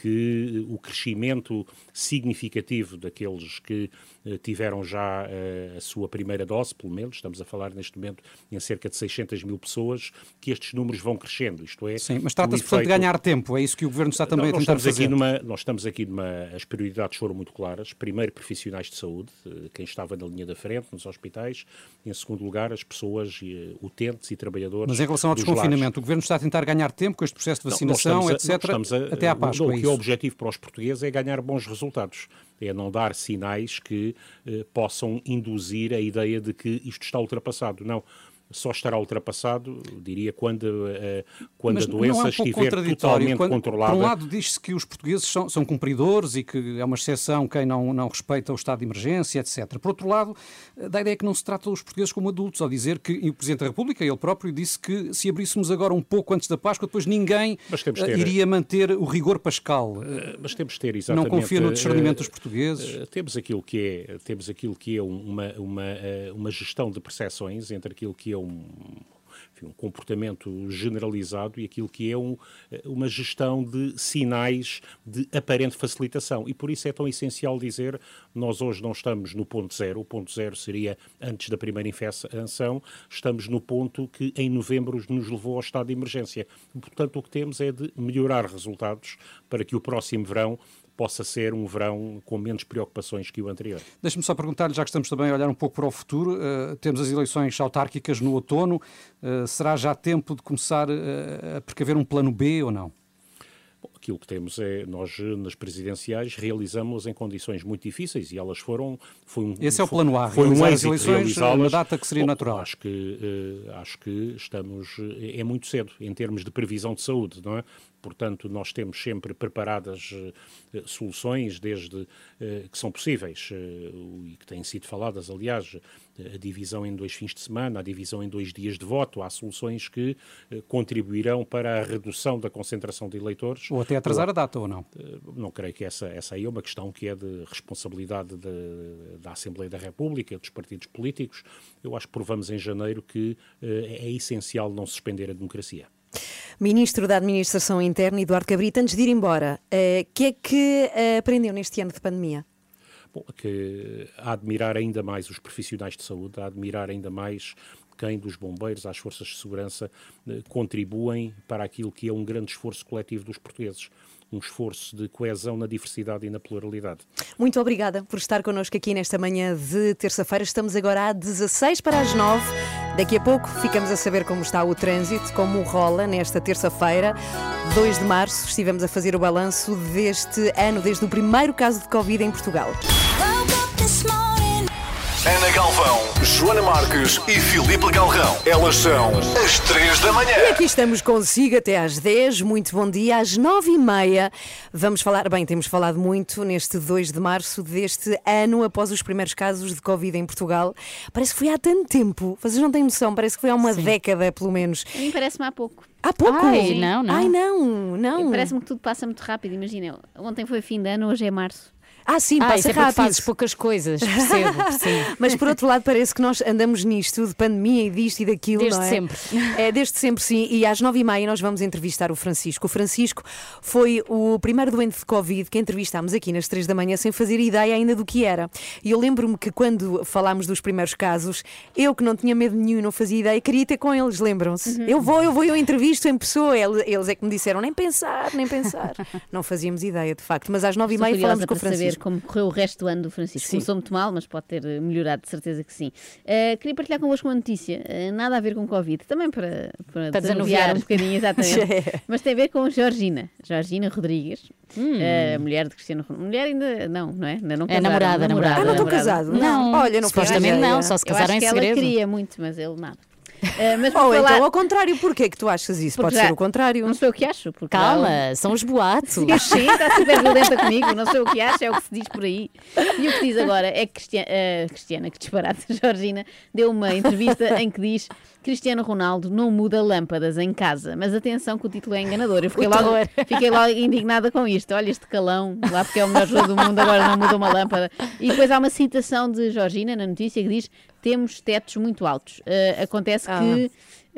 que o crescimento significativo daqueles que eh, tiveram já eh, a sua primeira dose, pelo menos, estamos a falar neste momento em cerca de 600 mil pessoas, que estes números vão crescendo, isto é... Sim, mas trata-se, portanto, de efeito- ganhar tempo. É isso que o Governo está também a nós tentar estamos fazer. aqui numa, nós estamos aqui numa. As prioridades foram muito claras. Primeiro, profissionais de saúde, eh, quem estava na linha da frente, nos hospitais. Em segundo lugar, as pessoas eh, utentes e trabalhadores. Mas em relação ao desconfinamento, lares. o Governo está a tentar ganhar tempo com este processo de Não, vacinação, a- etc., a- até à Páscoa. O é que é o objetivo para os portugueses é ganhar bons resultados. É não dar sinais que eh, possam induzir a ideia de que isto está ultrapassado. Não. Só estará ultrapassado, diria, quando, eh, quando Mas a não doença é um estiver totalmente quando, controlada. Por um lado, diz-se que os portugueses são, são cumpridores e que é uma exceção quem não, não respeita o estado de emergência, etc. Por outro lado, eh, dá a ideia que não se trata os portugueses como adultos, ao dizer que e o Presidente da República, ele próprio, disse que se abríssemos agora um pouco antes da Páscoa, depois ninguém eh, ter- iria manter o rigor pascal. Mas temos de ter Não exatamente. confia no discernimento dos portugueses. Temos aquilo que é, temos aquilo que é um- uma, uma, uma gestão de percepções entre aquilo que é um, enfim, um comportamento generalizado e aquilo que é um, eh, uma gestão de sinais de aparente facilitação. E por isso é tão essencial dizer nós hoje não estamos no ponto zero, o ponto zero seria antes da primeira infecção, estamos no ponto que em novembro nos levou ao estado de emergência. Portanto, o que temos é de melhorar resultados para que o próximo verão possa ser um verão com menos preocupações que o anterior. Deixe-me só perguntar-lhe, já que estamos também a olhar um pouco para o futuro, eh, temos as eleições autárquicas no outono, eh, será já tempo de começar eh, a precaver um plano B ou não? Bom, aquilo que temos é, nós nas presidenciais realizamos em condições muito difíceis e elas foram... Foi um, Esse é o plano A, foi um realizar as êxito eleições na data que seria Bom, natural. Acho que, eh, acho que estamos... eh, É muito cedo em termos de previsão de saúde, não é? Portanto, nós temos sempre preparadas eh, soluções, desde eh, que são possíveis eh, e que têm sido faladas, aliás, a divisão em dois fins de semana, a divisão em dois dias de voto. Há soluções que contribuirão para a redução da concentração de eleitores. Ou até atrasar a data, ou não? Não creio que essa, essa aí é uma questão que é de responsabilidade de- da Assembleia da República, dos partidos políticos. Eu acho que provamos em janeiro que é essencial não suspender a democracia. Ministro da Administração Interna, Eduardo Cabrita, antes de ir embora, o que é que eh, aprendeu neste ano de pandemia? Bom, que a admirar ainda mais os profissionais de saúde, a admirar ainda mais quem dos bombeiros às forças de segurança eh, contribuem para aquilo que é um grande esforço coletivo dos portugueses. Um esforço de coesão na diversidade e na pluralidade. Muito obrigada por estar connosco aqui nesta manhã de terça-feira. Estamos agora a 16 para as 9. Daqui a pouco ficamos a saber como está o trânsito, como rola nesta terça-feira, 2 de março. Estivemos a fazer o balanço deste ano, desde o primeiro caso de Covid em Portugal. Ana Galvão, Joana Marques e Filipe Galrão. Elas são as três da manhã. E aqui estamos consigo até às 10. Muito bom dia. Às 9h30 vamos falar, bem, temos falado muito neste 2 de março deste ano, após os primeiros casos de Covid em Portugal. Parece que foi há tanto tempo. Vocês não têm noção, parece que foi há uma década, pelo menos. A mim parece-me há pouco. Há pouco? Ai, Sim. não, não. Ai, não, não. Parece-me que tudo passa muito rápido. Imagina, ontem foi fim de ano, hoje é março. Ah, sim, Ah, passa isso é rápido. fazes poucas coisas, percebo. Mas por outro lado, parece que nós andamos nisto de pandemia e disto e daquilo. Desde é? sempre. É, desde sempre, sim. E às nove e meia nós vamos entrevistar o Francisco. O Francisco foi o primeiro doente de Covid que entrevistámos aqui nas três da manhã sem fazer ideia ainda do que era. E eu lembro-me que quando falámos dos primeiros casos, eu que não tinha medo nenhum, não fazia ideia, queria ter com eles, lembram-se? Uhum. Eu vou, eu vou, eu entrevisto em pessoa. Ele- Eles é que me disseram, nem pensar, nem pensar. não fazíamos ideia, de facto. Mas às nove e meia falamos com o Francisco. Como correu o resto do ano do Francisco. Sim. Começou muito mal, mas pode ter eh, melhorado, de certeza que sim. Eh, queria partilhar convosco uma notícia, eh, nada a ver com Covid, também para, para, Para desanuviar um bocadinho, exatamente. É. mas tem a ver com Georgina, Georgina Rodrigues, Hum. a mulher de Cristiano Ronaldo. Mulher ainda não, não é? Ainda não É casaram, namorada, namorada. Ah, não estão casados? Não, Olha, não supostamente não, só se Eu casaram acho em que ela segredo. queria muito, mas ele nada. Eh, mas Ou por falar- então ao contrário, porquê que tu achas isso? Porque Pode já- ser o contrário. Não sou eu que acho. Porque Calma, ela- são os boatos. Sim, sim, está super violenta comigo, não sei o que acha, é o que se diz por aí. E o que diz agora é que Cristiana, Cristiana que disparate, Georgina, deu uma entrevista em que diz Cristiano Ronaldo não muda lâmpadas em casa. Mas atenção que o título é enganador. Eu fiquei, O logo, fiquei logo indignada com isto. Olha este calão, lá porque é o melhor jogador do mundo, agora não muda uma lâmpada. E depois há uma citação de Georgina na notícia que diz temos tetos muito altos. Uh, acontece Ah. que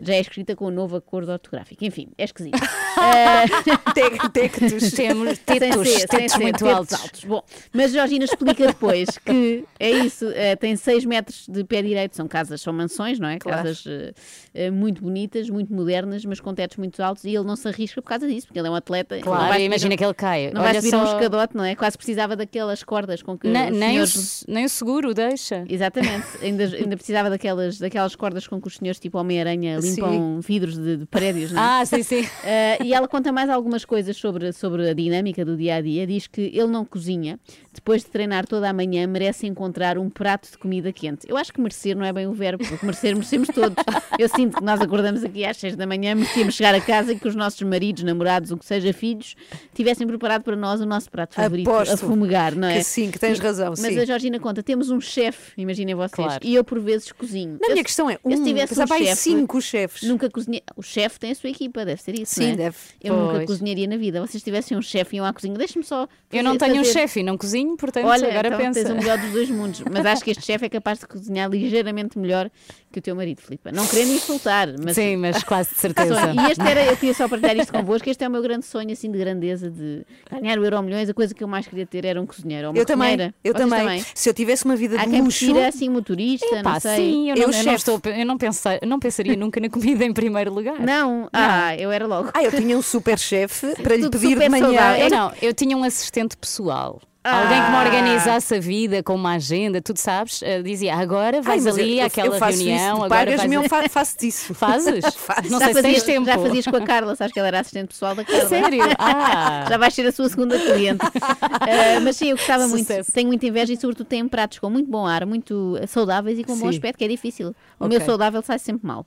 já é escrita com um novo acordo ortográfico. Enfim, é esquisito. Uh, Tectos. Temos tetos, muito altos. Bom, mas Georgina explica depois que é isso, eh, tem 6 metros de pé direito, são casas, são mansões, não é? Claro. Casas eh, eh, muito bonitas, muito modernas, mas com tetos muito altos e ele não se arrisca por causa disso, porque ele é um atleta. não Claro, vai subir imagina um- que ele cai. Não vai Olha subir um só- escadote, não é? Quase precisava daquelas cordas com que os nem, o, senhores... se- nem o seguro deixa. Exatamente, ainda, ainda precisava daquelas, daquelas cordas com que os senhores, tipo Homem-Aranha, limpam vidros de, de prédios, não é? Ah, sim, sim. Eh, e ela conta mais algumas coisas sobre, sobre a dinâmica do dia a dia. Diz que ele não cozinha. Depois de treinar toda a manhã, merece encontrar um prato de comida quente. Eu acho que merecer não é bem o verbo, porque merecer merecemos todos. Eu sinto que nós acordamos aqui às seis da manhã, merecíamos chegar a casa e que os nossos maridos, namorados, o que seja, filhos, tivessem preparado para nós o nosso prato favorito Aposto a fumegar, não é? que sim, que tens razão, Mas sim. a Georgina conta, temos um chefe, imaginem vocês, Claro. e eu por vezes cozinho. Na Eu- minha questão é, eu se um, tivesse um "Ai, chefe, cinco chefes. Nunca cozinhei. O chefe tem a sua equipa, deve ser isso. Sim, não é? deve. Eu nunca Pois. cozinharia na vida. Vocês tivessem um chefe e iam à cozinha. Deixa-me só. Eu não fazer- tenho um fazer- chefe e não cozinho, portanto Olha, agora então pensa. tens o melhor dos dois mundos. Mas acho que este chefe é capaz de cozinhar ligeiramente melhor que o teu marido, Filipe. Não querendo insultar, mas. Sim, mas quase de certeza. Sonho. E este era, eu queria só partilhar isto convosco. Este é o meu grande sonho, assim, de grandeza, de ganhar o Euro Milhões. A coisa que eu mais queria ter era um cozinheiro. Ou uma Eu também, eu Vocês também. Se eu tivesse uma vida Há de luxo. prefira, assim, motorista, Epá, não sei. sim, eu não, eu não chefe. estou, eu não, pensar, eu não pensaria nunca na comida em primeiro lugar. Não, ah, eu era logo. Ah, eu tinha um super chefe para lhe pedir de manhã. saudável. Eu não, eu tinha um assistente pessoal. Alguém que me Ah. organizasse a vida com uma agenda, tu sabes, eh, dizia agora vais eu- ali eu- àquela eu faço reunião. isso. agora Pagas-me, eu fa- faço disso. Fazes? Faço. Não já, sei se tens fazias, tempo. já fazias com a Carla, sabes que ela era assistente pessoal da Carla. sério? Ah. Já vais ser a sua segunda cliente. Ah, mas sim, eu gostava muito. Sucesso. Tenho muita inveja e, sobretudo, tem pratos com muito bom ar, muito saudáveis e com bom Sim. aspecto, que é difícil. O Ok. meu saudável sai sempre mal.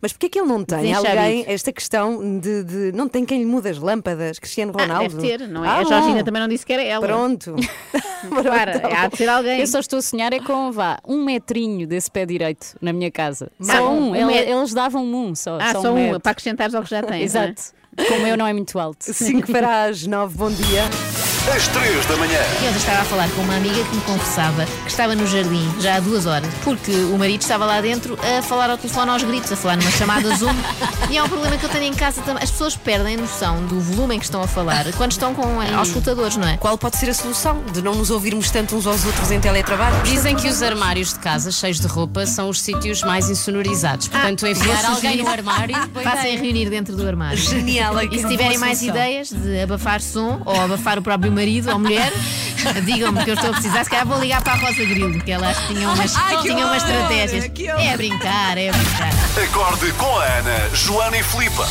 Mas porquê é que ele não tem alguém, esta questão de, de- Não tem quem lhe muda as lâmpadas? Cristiano Ah, Ronaldo? deve ter, não é? Ah, a Georgina bom. também não disse que era ela. Pronto. Para, há de ser alguém. Eu só estou a sonhar é com, vá, um metrinho desse pé direito na minha casa. Ah, Só um um. Ele- met- Eles davam-me um só. Ah, só, só um, metro. para acrescentares ao que já tens. é? Exato. Como eu não é muito alto. 5 para as 9, bom dia. Às 3 da manhã. Eu ontem estava a falar com uma amiga que me confessava que estava no jardim já há duas horas, porque o marido estava lá dentro a falar ao telefone aos gritos, a falar numa chamada Zoom. E é um problema que eu tenho em casa também. As pessoas perdem a noção do volume em que estão a falar quando estão com eh, aos escutadores, não é? Qual pode ser a solução de não nos ouvirmos tanto uns aos outros em teletrabalho? Dizem que os armários de casa cheios de roupa são os sítios mais insonorizados. Portanto, enfiar Vou alguém sugerir- no armário. Passem a reunir dentro do armário. Genial, é E se boa tiverem mais ideias de abafar som ou abafar o próprio marido ou mulher, digam-me que eu estou a precisar. Se calhar vou ligar para a Rosa Grilo, que ela acho que tinha umas, Ai, que tinha umas horror, estratégias. É brincar, é brincar. Acorde com a Ana, Joana e Filipa.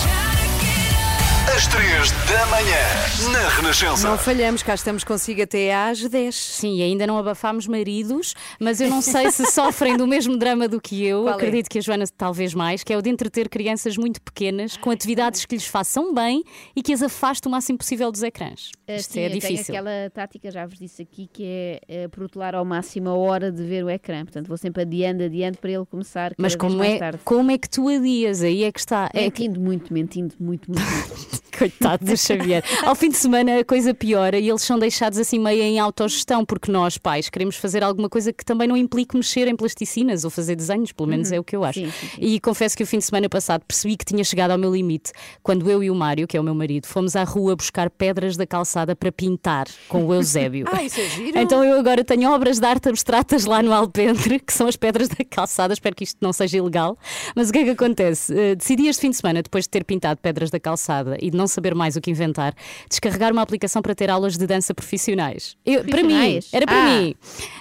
Às 3 da manhã, na Renascença. Não falhamos, cá estamos consigo até às 10. Sim, ainda não abafámos maridos, mas eu não sei se sofrem do mesmo drama do que eu. Qual é? Acredito que a Joana talvez mais, que é o de entreter crianças muito pequenas com atividades que lhes façam bem e que as afaste o máximo possível dos ecrãs. Ah, Isto sim, é eu tenho difícil. aquela tática, já vos disse aqui, que é eh, protelar ao máximo a hora de ver o ecrã. Portanto, vou sempre adiando, adiando para ele começar Mas como é, como é que tu adias? Aí é que está. É que- Mentindo muito, mentindo muito, muito. muito. Coitado do Xavier. Ao fim de semana a coisa piora e eles são deixados assim meio em autogestão, porque nós, pais, queremos fazer alguma coisa que também não implique mexer em plasticinas ou fazer desenhos, pelo menos Uhum. é o que eu acho. Sim, sim, sim. E confesso que o fim de semana passado percebi que tinha chegado ao meu limite quando eu e o Mário, que é o meu marido, fomos à rua buscar pedras da calçada para pintar com o Eusébio. Ah, isso é giro. Então eu agora tenho obras de arte abstratas lá no Alpendre, que são as pedras da calçada. Espero que isto não seja ilegal. Mas o que é que acontece? Eh, decidi este fim de semana, depois de ter pintado pedras da calçada e de não saber mais o que inventar, descarregar uma aplicação para ter aulas de dança profissionais. Eu- para mim, Profissionais? era para Ah. mim.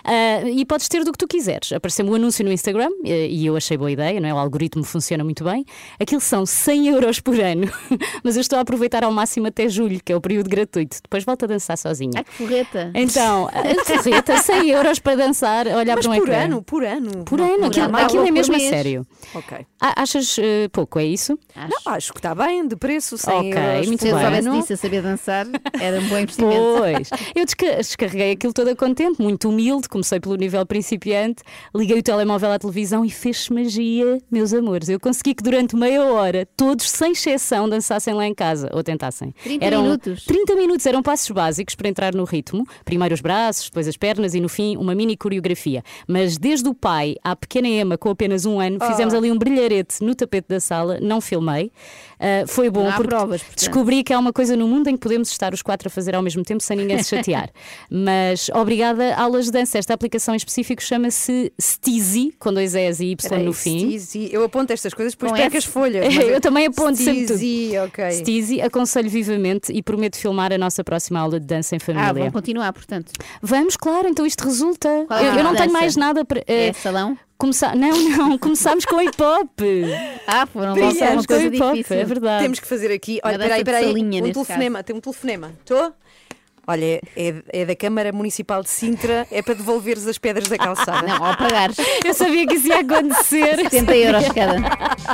Ah, e podes ter do que tu quiseres. Apareceu-me um anúncio no Instagram e eu achei boa ideia, não é? O algoritmo funciona muito bem. Aquilo são 100 euros por ano, mas eu estou a aproveitar ao máximo até julho, que é o período gratuito. Depois volto a dançar sozinha. Ah, que forreta. Então, a forreta, 100 euros para dançar, olhar Mas para um por ecrã. ano, por ano. Por ano, Não, aquilo, não, aquilo é por mesmo a sério. Ok. Ah, achas eh, pouco, é isso? Não, acho que está bem, de preço, 100 Ok, euros muito Se eu por soubesse disso, a saber dançar, era um bom investimento. Pois, eu desca- descarreguei aquilo toda contente, muito humilde, comecei pelo nível principiante, liguei o telemóvel à televisão e fez-se magia, meus amores. Eu consegui que durante meia hora, todos, sem exceção, dançassem lá em casa, ou tentassem. 30 eram minutos? 30 minutos, eram passos básicos para entrar no ritmo. Primeiro os braços, depois as pernas e no fim uma mini coreografia. Mas desde o pai à pequena Emma, com apenas um ano, fizemos Oh. ali um brilharete no tapete da sala, não filmei. Ah, foi bom porque provas, descobri que há uma coisa no mundo em que podemos estar os quatro a fazer ao mesmo tempo sem ninguém se chatear. Mas obrigada, aulas de dança. Esta aplicação em específico chama-se Steezy, com dois S e Y Espera aí, no fim. Steezy. Eu aponto estas coisas, depois Com perco as folhas. mas Eu também aponto sempre tudo. Steezy, ok. Steezy, aconselho vivamente e prometo filmar a nossa próxima aula de dança em Ah, família. vão continuar, portanto. Vamos, claro, então isto resulta. É eu, eu não tenho dança? mais nada para. É eh, salão? Começar... Não, não, começámos com hip hop. Ah, foram logo uma coisa hip hop, difícil. é verdade. Temos que fazer aqui. Olha, Uma espera aí, dança de espera aí. salinha, Um telefonema, tem um telefonema. Estou? Olha, é, é da Câmara Municipal de Sintra, é para devolveres as pedras da calçada. Não, ao pagares. Eu sabia que isso ia acontecer. 70 euros cada.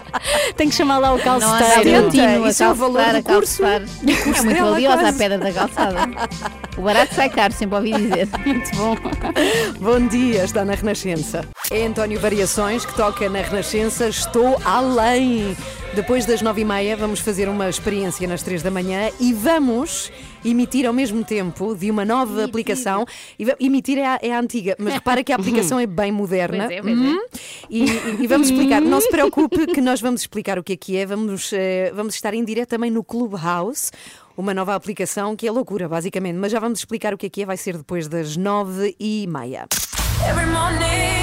Tenho que chamar lá o Não calceteiro. contínuo a Isso é o valor do curso. calçar. É muito valiosa a pedra da calçada. O barato sai caro, sempre ouvi dizer. Muito bom. Bom dia, está na Renascença. É António Variações que toca na Renascença. Estou além. Depois das nove e meia vamos fazer uma experiência nas três da manhã e vamos emitir ao mesmo tempo de uma nova aplicação. E va- emitir é a, é a antiga, mas repara que a aplicação é bem moderna. Pois é, pois é. Hum, E, e- e vamos explicar. Não se preocupe que nós vamos explicar o que é que é. Vamos, eh, vamos estar em direto também no Clubhouse. Uma nova aplicação que é loucura, basicamente. Mas já vamos explicar o que é que é. Vai ser depois das nove e meia. Every morning.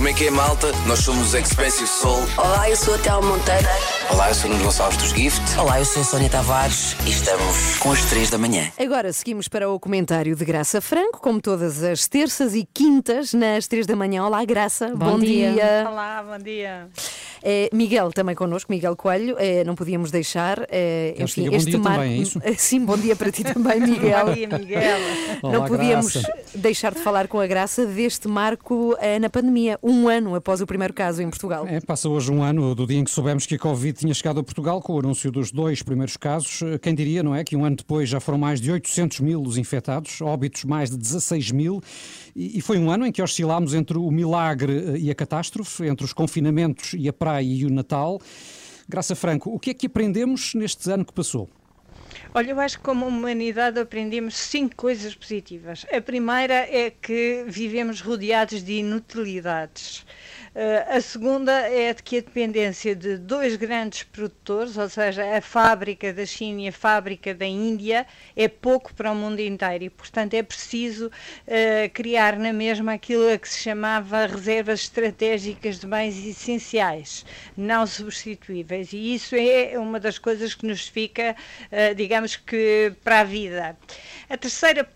Como é que é, malta? Nós somos os Expensive Soul. Olá, eu sou a Théo Monteiro. Olá, eu sou o Nuno Gonçalves dos Gift. Olá, eu sou a Sónia Tavares E estamos com as 3 da manhã. Agora seguimos para o comentário de Graça Franco, como todas as terças e quintas, nas três da manhã. Olá, Graça. Bom dia. Olá, bom dia. É, Miguel também connosco, Miguel Coelho, é, não podíamos deixar. É, enfim, diga bom este dia marco- também, é isso? Sim, bom dia para ti também, Miguel. Bom dia, Miguel. não Olá, podíamos Graça. deixar de falar com a Graça deste marco eh, na pandemia, um ano após o primeiro caso em Portugal. É, passa hoje um ano do dia em que soubemos que a Covid tinha chegado a Portugal com o anúncio dos dois primeiros casos. Quem diria, não é? Que um ano depois já foram mais de 800 mil os infectados, óbitos mais de 16 mil. E e foi um ano em que oscilámos entre o milagre eh, e a catástrofe, entre os confinamentos e a praia e o Natal. Graça Franco, o que é que aprendemos neste ano que passou? Olha, eu acho que como humanidade aprendemos cinco coisas positivas. A primeira é que vivemos rodeados de inutilidades. Eh, a segunda é de que a dependência de dois grandes produtores, ou seja, a fábrica da China e a fábrica da Índia, é pouco para o mundo inteiro e, portanto, é preciso eh, criar na mesma aquilo a que se chamava reservas estratégicas de bens essenciais, não substituíveis. E isso é uma das coisas que nos fica, eh, digamos que, para a vida. A terceira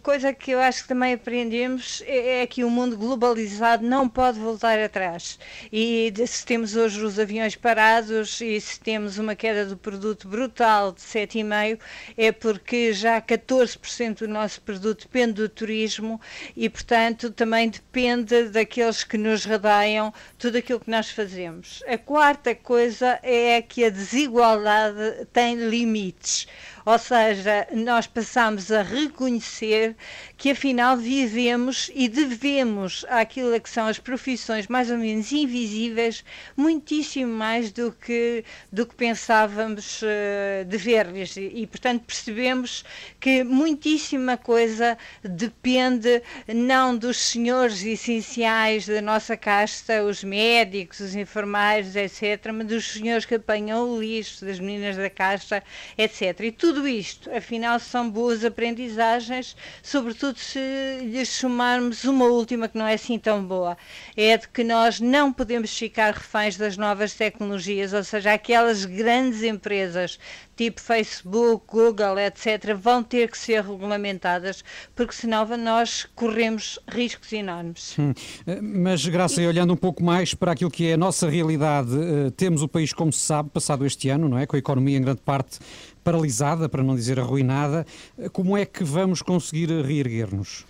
coisa que eu acho que também aprendemos é, é que o mundo globalizado não pode voltar atrás. E se temos hoje os aviões parados e se temos uma queda do produto brutal de 7,5%, é porque já 14% do nosso produto depende do turismo e, portanto, também depende daqueles que nos rodeiam, tudo aquilo que nós fazemos. A quarta coisa é que a desigualdade tem limites. Ou seja, nós passamos a reconhecer que afinal vivemos e devemos àquilo que são as profissões mais ou menos invisíveis muitíssimo mais do que, do que pensávamos eh, dever-lhes. E, e, portanto, percebemos que muitíssima coisa depende não dos senhores essenciais da nossa casta, os médicos, os enfermeiros, etc., mas dos senhores que apanham o lixo, das meninas da caixa, etc. E tudo isto, afinal, são boas aprendizagens, sobretudo se lhes somarmos uma última que não é assim tão boa, é de que nós não podemos ficar reféns das novas tecnologias, ou seja, aquelas grandes empresas tipo Facebook, Google, etc., vão ter que ser regulamentadas, porque senão nós corremos riscos enormes. Hum, Mas, Graça, e olhando um pouco mais para aquilo que é a nossa realidade, eh, temos o país, como se sabe, passado este ano, não é? Com a economia em grande parte paralisada, para não dizer arruinada. Como é que vamos conseguir reerguer-nos?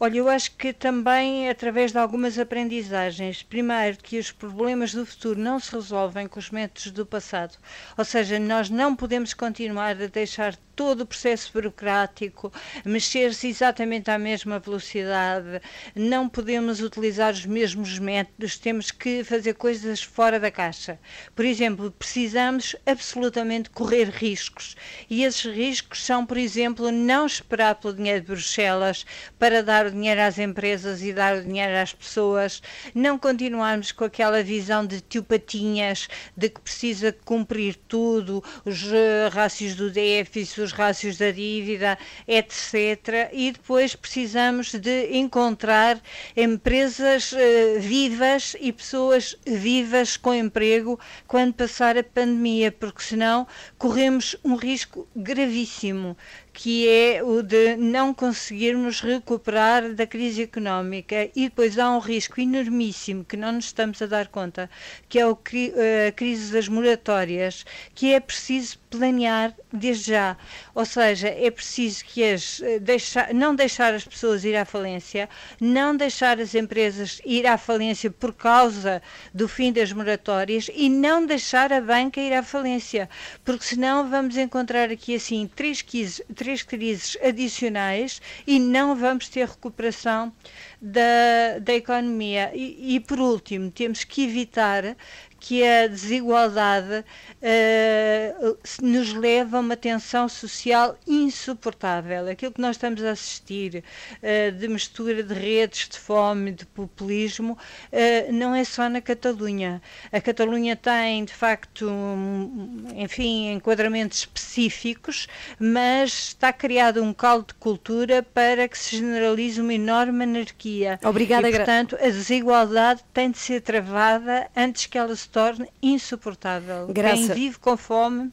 Olha, eu acho que também através de algumas aprendizagens. Primeiro, que os problemas do futuro não se resolvem com os métodos do passado. Ou seja, nós não podemos continuar a deixar todo o processo burocrático mexer-se exatamente à mesma velocidade. Não podemos utilizar os mesmos métodos, temos que fazer coisas fora da caixa. Por exemplo, precisamos absolutamente correr riscos. E esses riscos são, por exemplo, não esperar pelo dinheiro de Bruxelas para dar o dinheiro às empresas e dar o dinheiro às pessoas, não continuarmos com aquela visão de tio Patinhas, de que precisa cumprir tudo, os eh, rácios do déficit, os rácios da dívida, etc. E depois precisamos de encontrar empresas eh, vivas e pessoas vivas com emprego quando passar a pandemia, porque senão corremos um risco gravíssimo que é o de não conseguirmos recuperar da crise económica e depois há um risco enormíssimo que não nos estamos a dar conta, que é eh, a crise das moratórias, que é preciso planear desde já. Ou seja, é preciso que as, eh, não deixar as pessoas ir à falência, não deixar as empresas ir à falência por causa do fim das moratórias e não deixar a banca ir à falência, porque senão vamos encontrar aqui assim três crises, três crises adicionais e não vamos ter recuperação da, da economia. E, e, por último, temos que evitar que a desigualdade eh, nos leve a uma tensão social insuportável. Aquilo que nós estamos a assistir eh, de mistura de redes, de fome, de populismo, eh, não é só na Catalunha. A Catalunha tem, de facto, um, enfim, enquadramentos específicos, mas está criado um caldo de cultura para que se generalize uma enorme anarquia. Obrigada, e, portanto, a desigualdade tem de ser travada antes que ela se torne insuportável. Graça- Quem vive com fome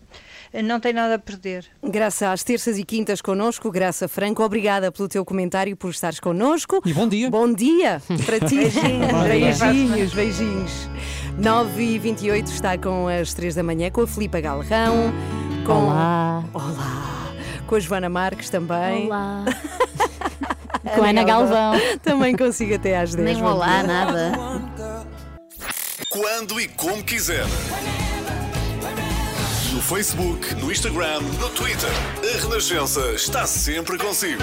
eh, não tem nada a perder. Graça às terças e quintas connosco, Graça Franco, obrigada pelo teu comentário e por estares connosco. E bom dia. Bom dia para ti. Beijinhos. Beijinhos, beijinhos. 9 e 28 está com as 3 da manhã, com a Filipa Galrão. Com... Olá. Olá. Com a Joana Marques também. Olá. Com a Ana Galvão. Também consigo até às 10. Nem olá, nada. Quando e como quiser. No Facebook, no Instagram, no Twitter. A Renascença está sempre consigo.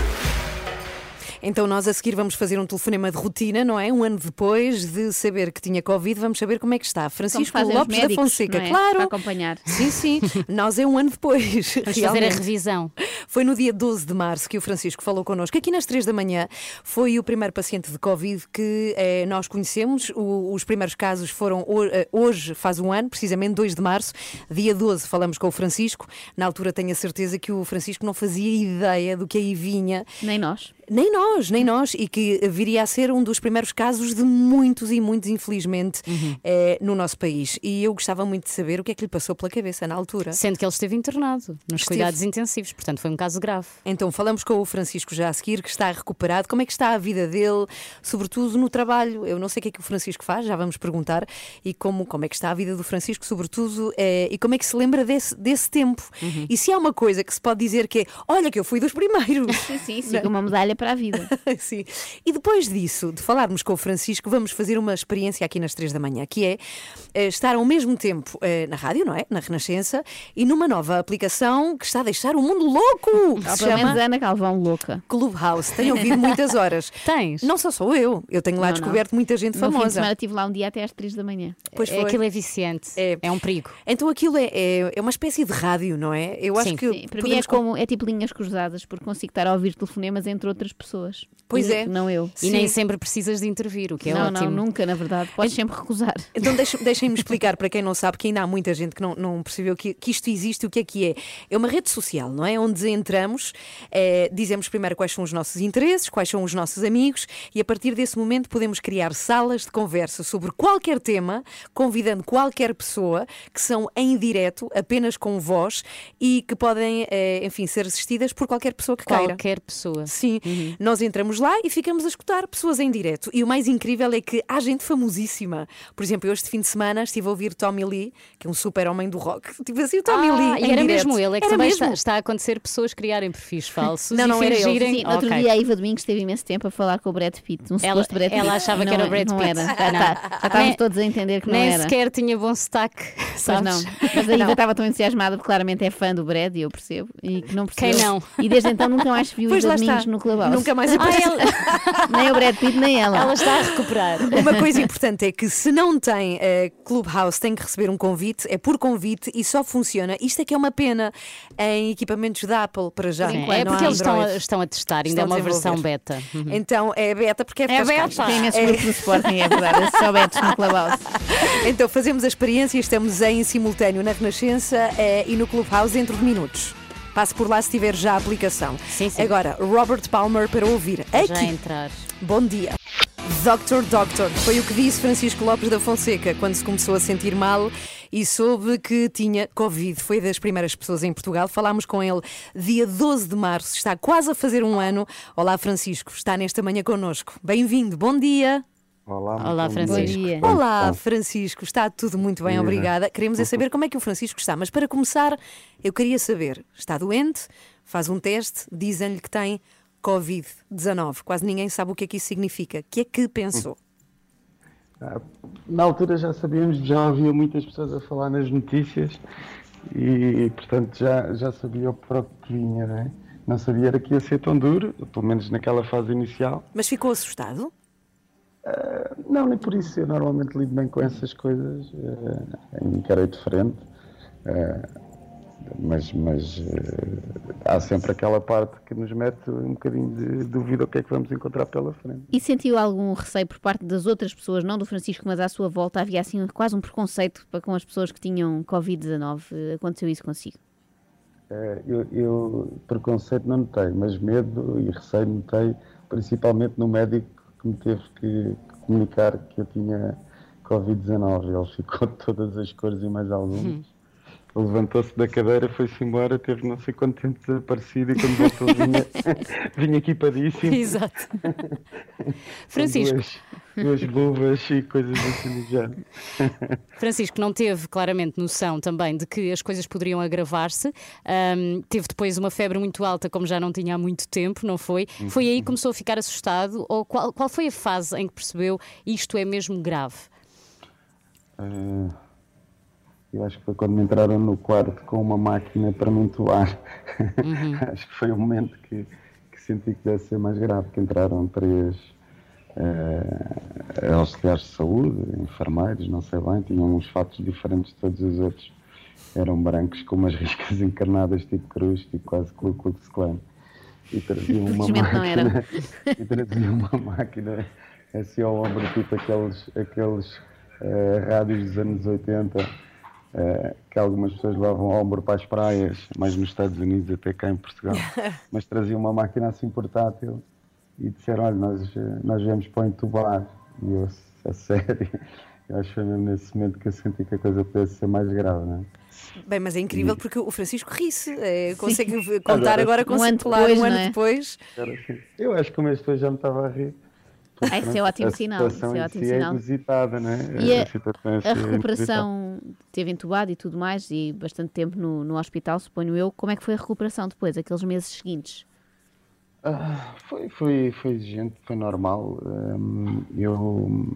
Então nós a seguir vamos fazer um telefonema de rotina, não é? Um ano depois de saber que tinha Covid, vamos saber como é que está. Francisco Lopes da médicos, Fonseca, não é? claro. Para acompanhar. Sim, sim. Nós é um ano depois. Vamos fazer a realmente. revisão. Foi no dia 12 de março que o Francisco falou connosco. Aqui nas 3 da manhã foi o primeiro paciente de Covid que eh, nós conhecemos. O- os primeiros casos foram eh, hoje, faz um ano, precisamente 2 de março. Dia 12 falamos com o Francisco. Na altura tenho a certeza que o Francisco não fazia ideia do que aí vinha. Nem nós. Nem nós, nem nós. E que viria a ser um dos primeiros casos de muitos e muitos, infelizmente, eh, no nosso país. E eu gostava muito de saber o que é que lhe passou pela cabeça na altura. Sendo que ele esteve internado nos Esteve. cuidados intensivos, portanto foi um caso grave. Então, falamos com o Francisco já a seguir, que está recuperado. Como é que está a vida dele, sobretudo no trabalho? Eu não sei o que é que o Francisco faz, já vamos perguntar. E como, como é que está a vida do Francisco, sobretudo, eh, e como é que se lembra desse, desse tempo? E se há uma coisa que se pode dizer que é, olha que eu fui dos primeiros. Sim, sim, sim, uma medalha para a vida. Sim. E depois disso, de falarmos com o Francisco, vamos fazer uma experiência aqui nas três da manhã, que é eh, estar ao mesmo tempo eh, na rádio, não é? Na Renascença, e numa nova aplicação que está a deixar o mundo louco! que se pelo chama Ana Calvão louca. Clubhouse. Tenho ouvido muitas horas. Tens? Não só sou eu, eu tenho lá Não, descoberto muita gente No fim de famosa. semana estive lá um dia até às 3 da manhã. Pois É, foi. Aquilo é viciante. É, um perigo. Então aquilo é, é, é uma espécie de rádio, não é? Eu acho Sim. que Sim, para mim é como é tipo linhas cruzadas, porque consigo estar a ouvir telefonemas entre outras pessoas. Pois E é. Não eu. E nem sempre precisas de intervir, o que é não, ótimo. não, nunca, na verdade. Podes sempre recusar. Então deixem-me explicar para quem não sabe, que ainda há muita gente que não, não percebeu que, que isto existe, o que é que é. É uma rede social, não é? Onde entramos, eh, dizemos primeiro quais são os nossos interesses, quais são os nossos amigos, e a partir desse momento podemos criar salas de conversa sobre qualquer tema, convidando qualquer pessoa, que são em direto, apenas com voz, e que podem, eh, enfim, ser assistidas por qualquer pessoa que queira. Qualquer pessoa. Sim, nós entramos lá e ficamos a escutar pessoas em direto. E o mais incrível é que há gente famosíssima. Por exemplo, eu este fim de semana estive a ouvir Tommy Lee, que é um super homem do rock. Tipo assim, o Tommy Ah, Lee. e em era direto. mesmo ele, é que Era também mesmo. está, está a acontecer pessoas criarem perfis falsos Não, e não era ele. Sim, no outro Ok. dia a Iva Domingos teve imenso tempo a falar com o Brad Pitt. Um Ela- suposto Brad Pitt. ela achava que Não era o Brad não Pitt. Era. Já, Não. tá- já estávamos Nem- todos a entender que não Nem era. sequer tinha bom sotaque, sabes? não. Mas a Iva estava tão entusiasmada porque claramente é fã do Brad, e eu percebo, e que não percebeu. Quem não? E desde então nunca mais viu Pois Iva Domingos no Clubhouse. Nunca mais Ah, apareceu. ela, Nem o Brad Pitt, nem ela. ela está a recuperar. Uma coisa importante é que se não tem eh, Clubhouse, tem que receber um convite, é por convite e só funciona. Isto é que é uma pena em equipamentos da Apple para já. Sim, é não porque eles estão a, estão a testar, ainda Estão é uma versão beta. Uhum. Então é beta porque é, É beta. Tem imensos É- grupos do Sporting, é verdade. Só betos no Clubhouse. Então fazemos a experiência, estamos em simultâneo na Renascença eh, e no Clubhouse dentro de minutos. Passe por lá se tiver já a aplicação. Sim, sim. Agora, Robert Palmer para ouvir Já aqui. entrar. Bom dia. Doctor Doctor, foi o que disse Francisco Lopes da Fonseca quando se começou a sentir mal e soube que tinha Covid. Foi das primeiras pessoas em Portugal. Falámos com ele dia 12 de março, está quase a fazer um ano. Olá, Francisco, está nesta manhã connosco. Bem-vindo, bom dia. Olá, Olá, Francisco. Olá, Francisco, está tudo muito bem, obrigada. Queremos é saber como é que o Francisco está, mas para começar, eu queria saber: está doente? Faz um teste, dizem-lhe que tem Covid-19. Quase ninguém sabe o que é que isso significa. O que é que pensou? Na altura já sabíamos, já havia muitas pessoas a falar nas notícias e, portanto, já, já sabia para o que vinha, não é? Não sabia era que ia ser tão duro, pelo menos naquela fase inicial. Mas ficou assustado? Ah, não, nem por isso. Eu normalmente lido bem com essas coisas, ah, encarei de frente. ah, mas mas ah, há sempre aquela parte que nos mete um bocadinho de dúvida o que é que vamos encontrar pela frente. E sentiu algum receio por parte das outras pessoas, não do Francisco, mas à sua volta? Havia assim quase um preconceito para com as pessoas que tinham Covid-19. Aconteceu isso consigo? Eh, Eu, eu preconceito não notei, mas medo e receio notei, principalmente no médico que me teve que comunicar que eu tinha Covid-19. Ele ficou de todas as cores e mais algumas. Ele levantou-se da cadeira, foi-se embora, teve não sei quanto tempo desaparecido e quando voltou vinha, vinha equipadíssimo. Exato. Francisco. Duas, duas luvas e coisas assim do género. Francisco não teve claramente noção também de que as coisas poderiam agravar-se. Ahm, teve depois uma febre muito alta, como já não tinha há muito tempo, não foi? Foi aí que começou a ficar assustado? Ou qual, qual foi a fase em que percebeu isto é mesmo grave? Eh, eu acho que foi quando me entraram no quarto com uma máquina para me entoar. acho que foi o momento que, que senti que deve ser mais grave, que entraram três eh, auxiliares de saúde, enfermeiros, não sei bem, tinham uns fatos diferentes de todos os outros. Eram brancos com umas riscas encarnadas, tipo cruz, tipo quase Ku Klux Klan. E traziam uma máquina, e traziam uma máquina assim ao ombro, tipo aqueles, aqueles eh, rádios dos anos 80 eh, que algumas pessoas levavam ao ombro para as praias, mais nos Estados Unidos, até cá em Portugal. Mas traziam uma máquina assim portátil e disseram: Olha, nós, nós viemos para o entubar. E eu, a sério, eu acho que foi mesmo nesse momento que eu senti que a coisa pudesse ser mais grave, não é? Bem, mas é incrível porque o Francisco ri-se, é, consegue contar Agora, agora com Um ano depois, um ano não é? depois. Eu acho que o mês depois já me estava a rir. Ah, isso é ótimo a sinal, isso é ótimo si sinal. É inusitada, não é? E a, a é inusitada. recuperação teve entubado e tudo mais, e bastante tempo no, no hospital, suponho eu. Como é que foi a recuperação depois, aqueles meses seguintes? Ah, foi, foi, foi exigente, foi normal. Hum, eu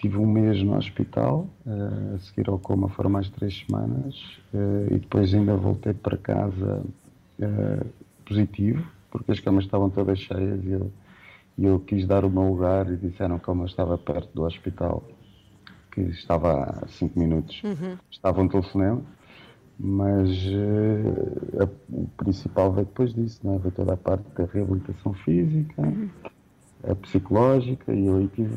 tive um mês no hospital, eh, a seguir ao coma foram mais três semanas, eh, e depois ainda voltei para casa eh, positivo, porque as camas estavam todas cheias e eu, e eu quis dar o meu lugar e disseram que como eu estava perto do hospital, que estava a cinco minutos, Uhum. estava um telefonema, mas eh, a- o principal veio depois disso, não é? veio toda a parte da reabilitação física, a psicológica, e eu aí tive,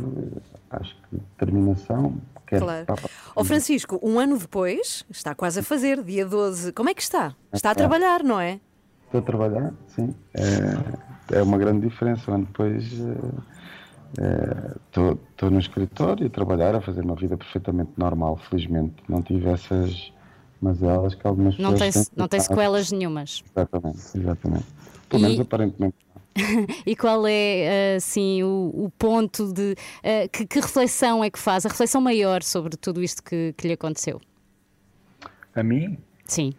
acho que, determinação. Claro. para- Ó Francisco, um ano depois, está quase a fazer, dia 12. Como é que está? Está a trabalhar, não é? Estou a trabalhar, sim. É, é uma grande diferença. Um ano depois estou estou no escritório a trabalhar, a fazer uma vida perfeitamente normal, felizmente. Não tive essas mazelas que algumas Não tem, pessoas têm. não tem sequelas nenhumas. Exatamente, exatamente. Pelo E- menos aparentemente. E qual é, assim, o, o ponto de. eh, que, que reflexão é que faz? A reflexão maior sobre tudo isto que, que lhe aconteceu? A mim? Sim.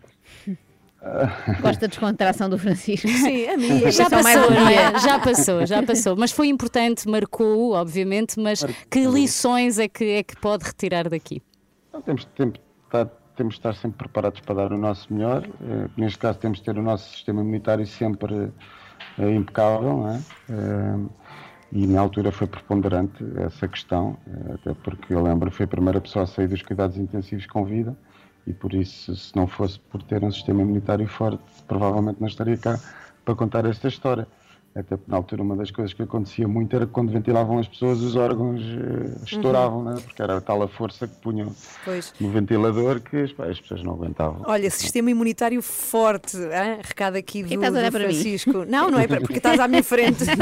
Gosto da descontração do Francisco. Sim, a mim. Já passou, não é? Já passou, já passou. Mas foi importante, marcou, obviamente, mas que lições é que, é que pode retirar daqui? Então, temos, temos, estar, temos de estar sempre preparados para dar o nosso melhor. Eh, neste caso, temos de ter o nosso sistema imunitário sempre eh, impecável, não é? Eh, e na altura foi preponderante essa questão, até porque eu lembro que foi a primeira pessoa a sair dos cuidados intensivos com vida e por isso, se não fosse por ter um sistema imunitário forte, provavelmente não estaria cá para contar esta história. Até na altura uma das coisas que acontecia muito era que quando ventilavam as pessoas os órgãos eh, estouravam, né? porque era tal a força que punham Pois. no ventilador que as, pá, as pessoas não aguentavam. Olha, sistema imunitário forte, hein? recado aqui do, do? Francisco. Não, não é para- porque estás à minha frente.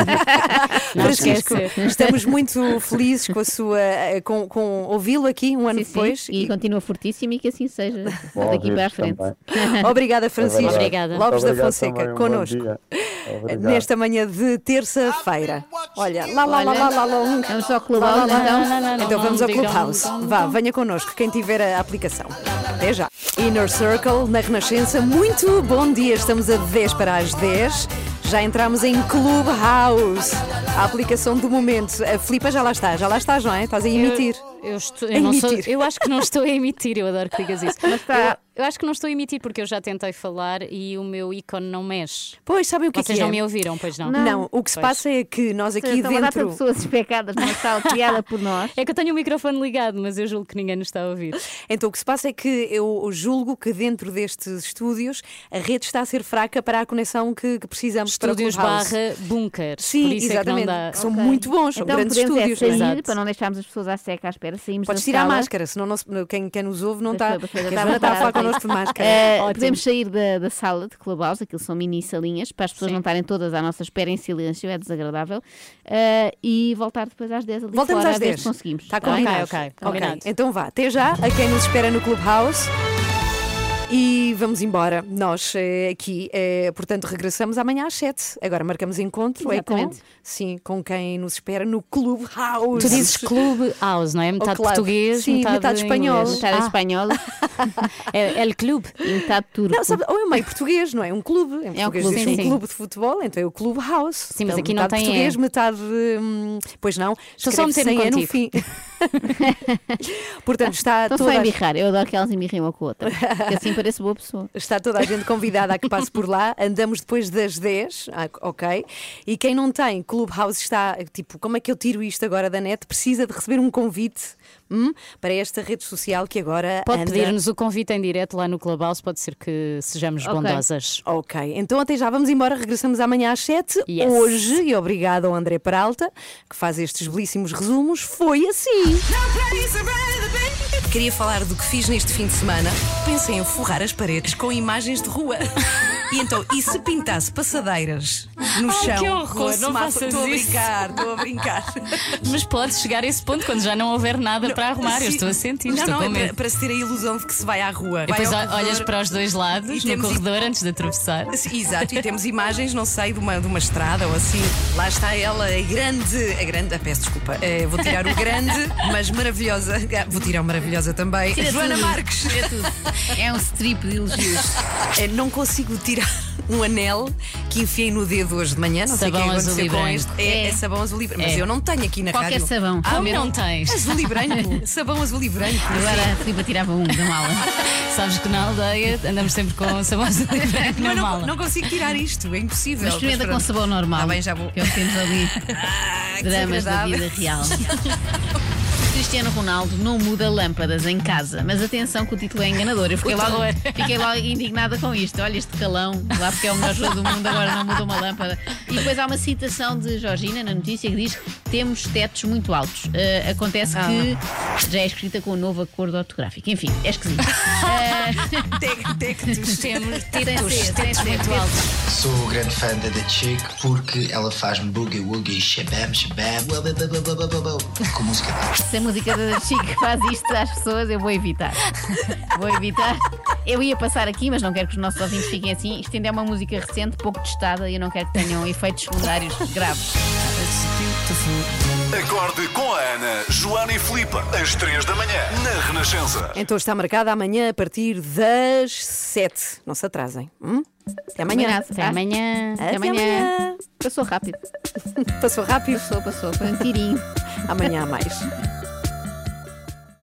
Não Francisco, estamos muito felizes com a sua, eh, com, com ouvi-lo aqui um ano Sim, sim, depois. E continua fortíssimo e que assim seja Bom daqui para a frente. também. Obrigada, Francisco. É verdade. Obrigada. Lopes da Obrigado Fonseca, também, um connosco. Nesta manhã de terça-feira. Olha, lá, lá, lá, lá, lá, lá, um. Vamos só ao Clubhouse Lá, lá, lá, então. lá, lá, lá. Então vamos ao. Clubhouse. Vá, venha connosco, quem tiver a aplicação. Até já. Inner Circle, na Renascença. Muito bom dia, estamos a 10 para as 10. Já entramos em Clubhouse, a aplicação do momento. A Filipa já lá está, já lá estás, não é? Estás a emitir. Eu, estou, A eu, não sou- emitir. eu acho que não estou a emitir, eu adoro que digas isso. Mas está- Eu, eu acho que não estou a emitir porque eu já tentei falar e o meu ícone não mexe. Pois, sabem o que é Vocês que é? não me ouviram, pois não? Não, o que se Pois. passa é que nós aqui Estão a dar para dentro. pessoas especadas numa sala criada por nós. É que eu tenho o microfone ligado, mas eu julgo que ninguém nos está a ouvir. Então o que se passa é que eu julgo que dentro destes estúdios a rede está a ser fraca para a conexão que, que precisamos Estúdios para o Clubhouse. barra bunkers. Sim, por isso exatamente. É que não dá. que são Ok. muito bons, são então grandes é estúdios. sair Exato. para não deixarmos as pessoas à seca à espera. Saímos Podes tirar a máscara, senão não se- quem, quem nos ouve não está. foi, pois foi, connosco de máscara. Ótimo. podemos sair da, da sala de Clubhouse, aquilo são mini salinhas, para as pessoas não estarem todas à nossa espera em silêncio, é desagradável, eh, e voltar depois às 10 ali Voltamos fora, às a ver 10. se conseguimos. Está tá bem? combinado. Ok, ok, combinado. Então vá, até já, a quem nos espera no Clubhouse. E vamos embora. Nós eh, aqui, eh, portanto, regressamos amanhã às 7. Agora marcamos encontro é com, Exatamente. sim, com quem nos espera no Clubhouse. Tu dizes Clube House, não é? Metade club. português, Sim, metade, metade espanhol. inglês. Metade Ah, espanhol é El Clube. e metade turco. Não, sabe, ou é meio português, não é? Um clube. Em É um português clube, diz sim, um sim. clube de futebol, então é o Clube House. Sim, mas Então, aqui não metade tem português, E. metade. hum, pois não. Estou só meter-me sem E no fim. Portanto, está Estão só toda a a embirrar, eu adoro que elas embirrem uma com a outra, que assim parece boa pessoa. Está toda a gente convidada a que passe por lá. Andamos depois das 10, ah, ok? E quem não tem Clubhouse está, tipo, como é que eu tiro isto agora da net? Precisa de receber um convite hum, para esta rede social que agora Pode anda... pedir-nos o convite em direto lá no Clubhouse, pode ser que sejamos Ok. bondosas. Ok, então até já vamos embora, regressamos amanhã às 7. Yes. Hoje, e obrigado ao André Peralta, que faz estes belíssimos resumos, foi assim. Queria falar do que fiz neste fim de semana. Pensei em forrar as paredes com imagens de rua. E então, e se pintasse passadeiras no Ai, chão? que horror, não faças Estou a isso. brincar, estou a brincar. Mas pode chegar a esse ponto quando já não houver nada para arrumar. Eu estou a sentir, Não, estou não, com é para, medo. para se ter a ilusão de que se vai à rua. E depois Vai ao ol- corredor. olhas para os dois lados, no temos- corredor, antes de atravessar. Sim, Exato, e temos imagens, não sei, de uma, de uma estrada ou assim. Lá está ela, a grande. A grande, ah, peço desculpa, eh, vou tirar o grande, mas maravilhosa. ah, Vou tirar o maravilhosa também. Joana Marques. É um strip de elogios. Eh, Não consigo tirar um anel que enfiei no dedo hoje de manhã. Não sei o que é Sabão aconteceu com branco. este. É, É. é sabão azul e branco. Mas É. eu não tenho aqui na Qualquer rádio. sabão. Ah, Como não tens? Azul e branco. sabão azul e branco. Agora a Filipa tirava um da mala. Sabes que na aldeia andamos sempre com sabão azul e branco na não, mala. não consigo tirar isto, é impossível. Mas experimenta com sabão normal. Tá bem, já vou. Que é o que temos ali. Ah, que Dramas da vida real. Cristiano Ronaldo não muda lâmpadas em casa, mas atenção que o título é enganador. Eu fiquei, logo, fiquei logo indignada com isto. Olha este calão, lá porque é o melhor jogo do mundo, agora não muda uma lâmpada. E depois há uma citação de Georgina na notícia que diz: temos tetos muito altos. Uh, acontece Ah. que já é escrita com um novo acordo ortográfico. Enfim, é esquisito. Uh, Tec- Tectos. Temos tetos, tetos muito tetos. altos. Sou grande fã da The Chick porque ela faz-me boogie woogie, shabam shabam, com música música da Chico faz isto às pessoas, eu vou evitar. Vou evitar. Eu ia passar aqui, mas não quero que os nossos ouvintes fiquem assim. Isto ainda é uma música recente, pouco testada, e eu não quero que tenham efeitos secundários graves. Acorde com a Ana, Joana e Filipe, às 3 da manhã, na Renascença. Então está marcada amanhã a partir das 7. Não se atrasem. hum? Até amanhã. Combinado. Até amanhã. Até Até amanhã. amanhã. Passou rápido. Passou rápido? Passou, passou. Foi um tirinho. Amanhã há mais.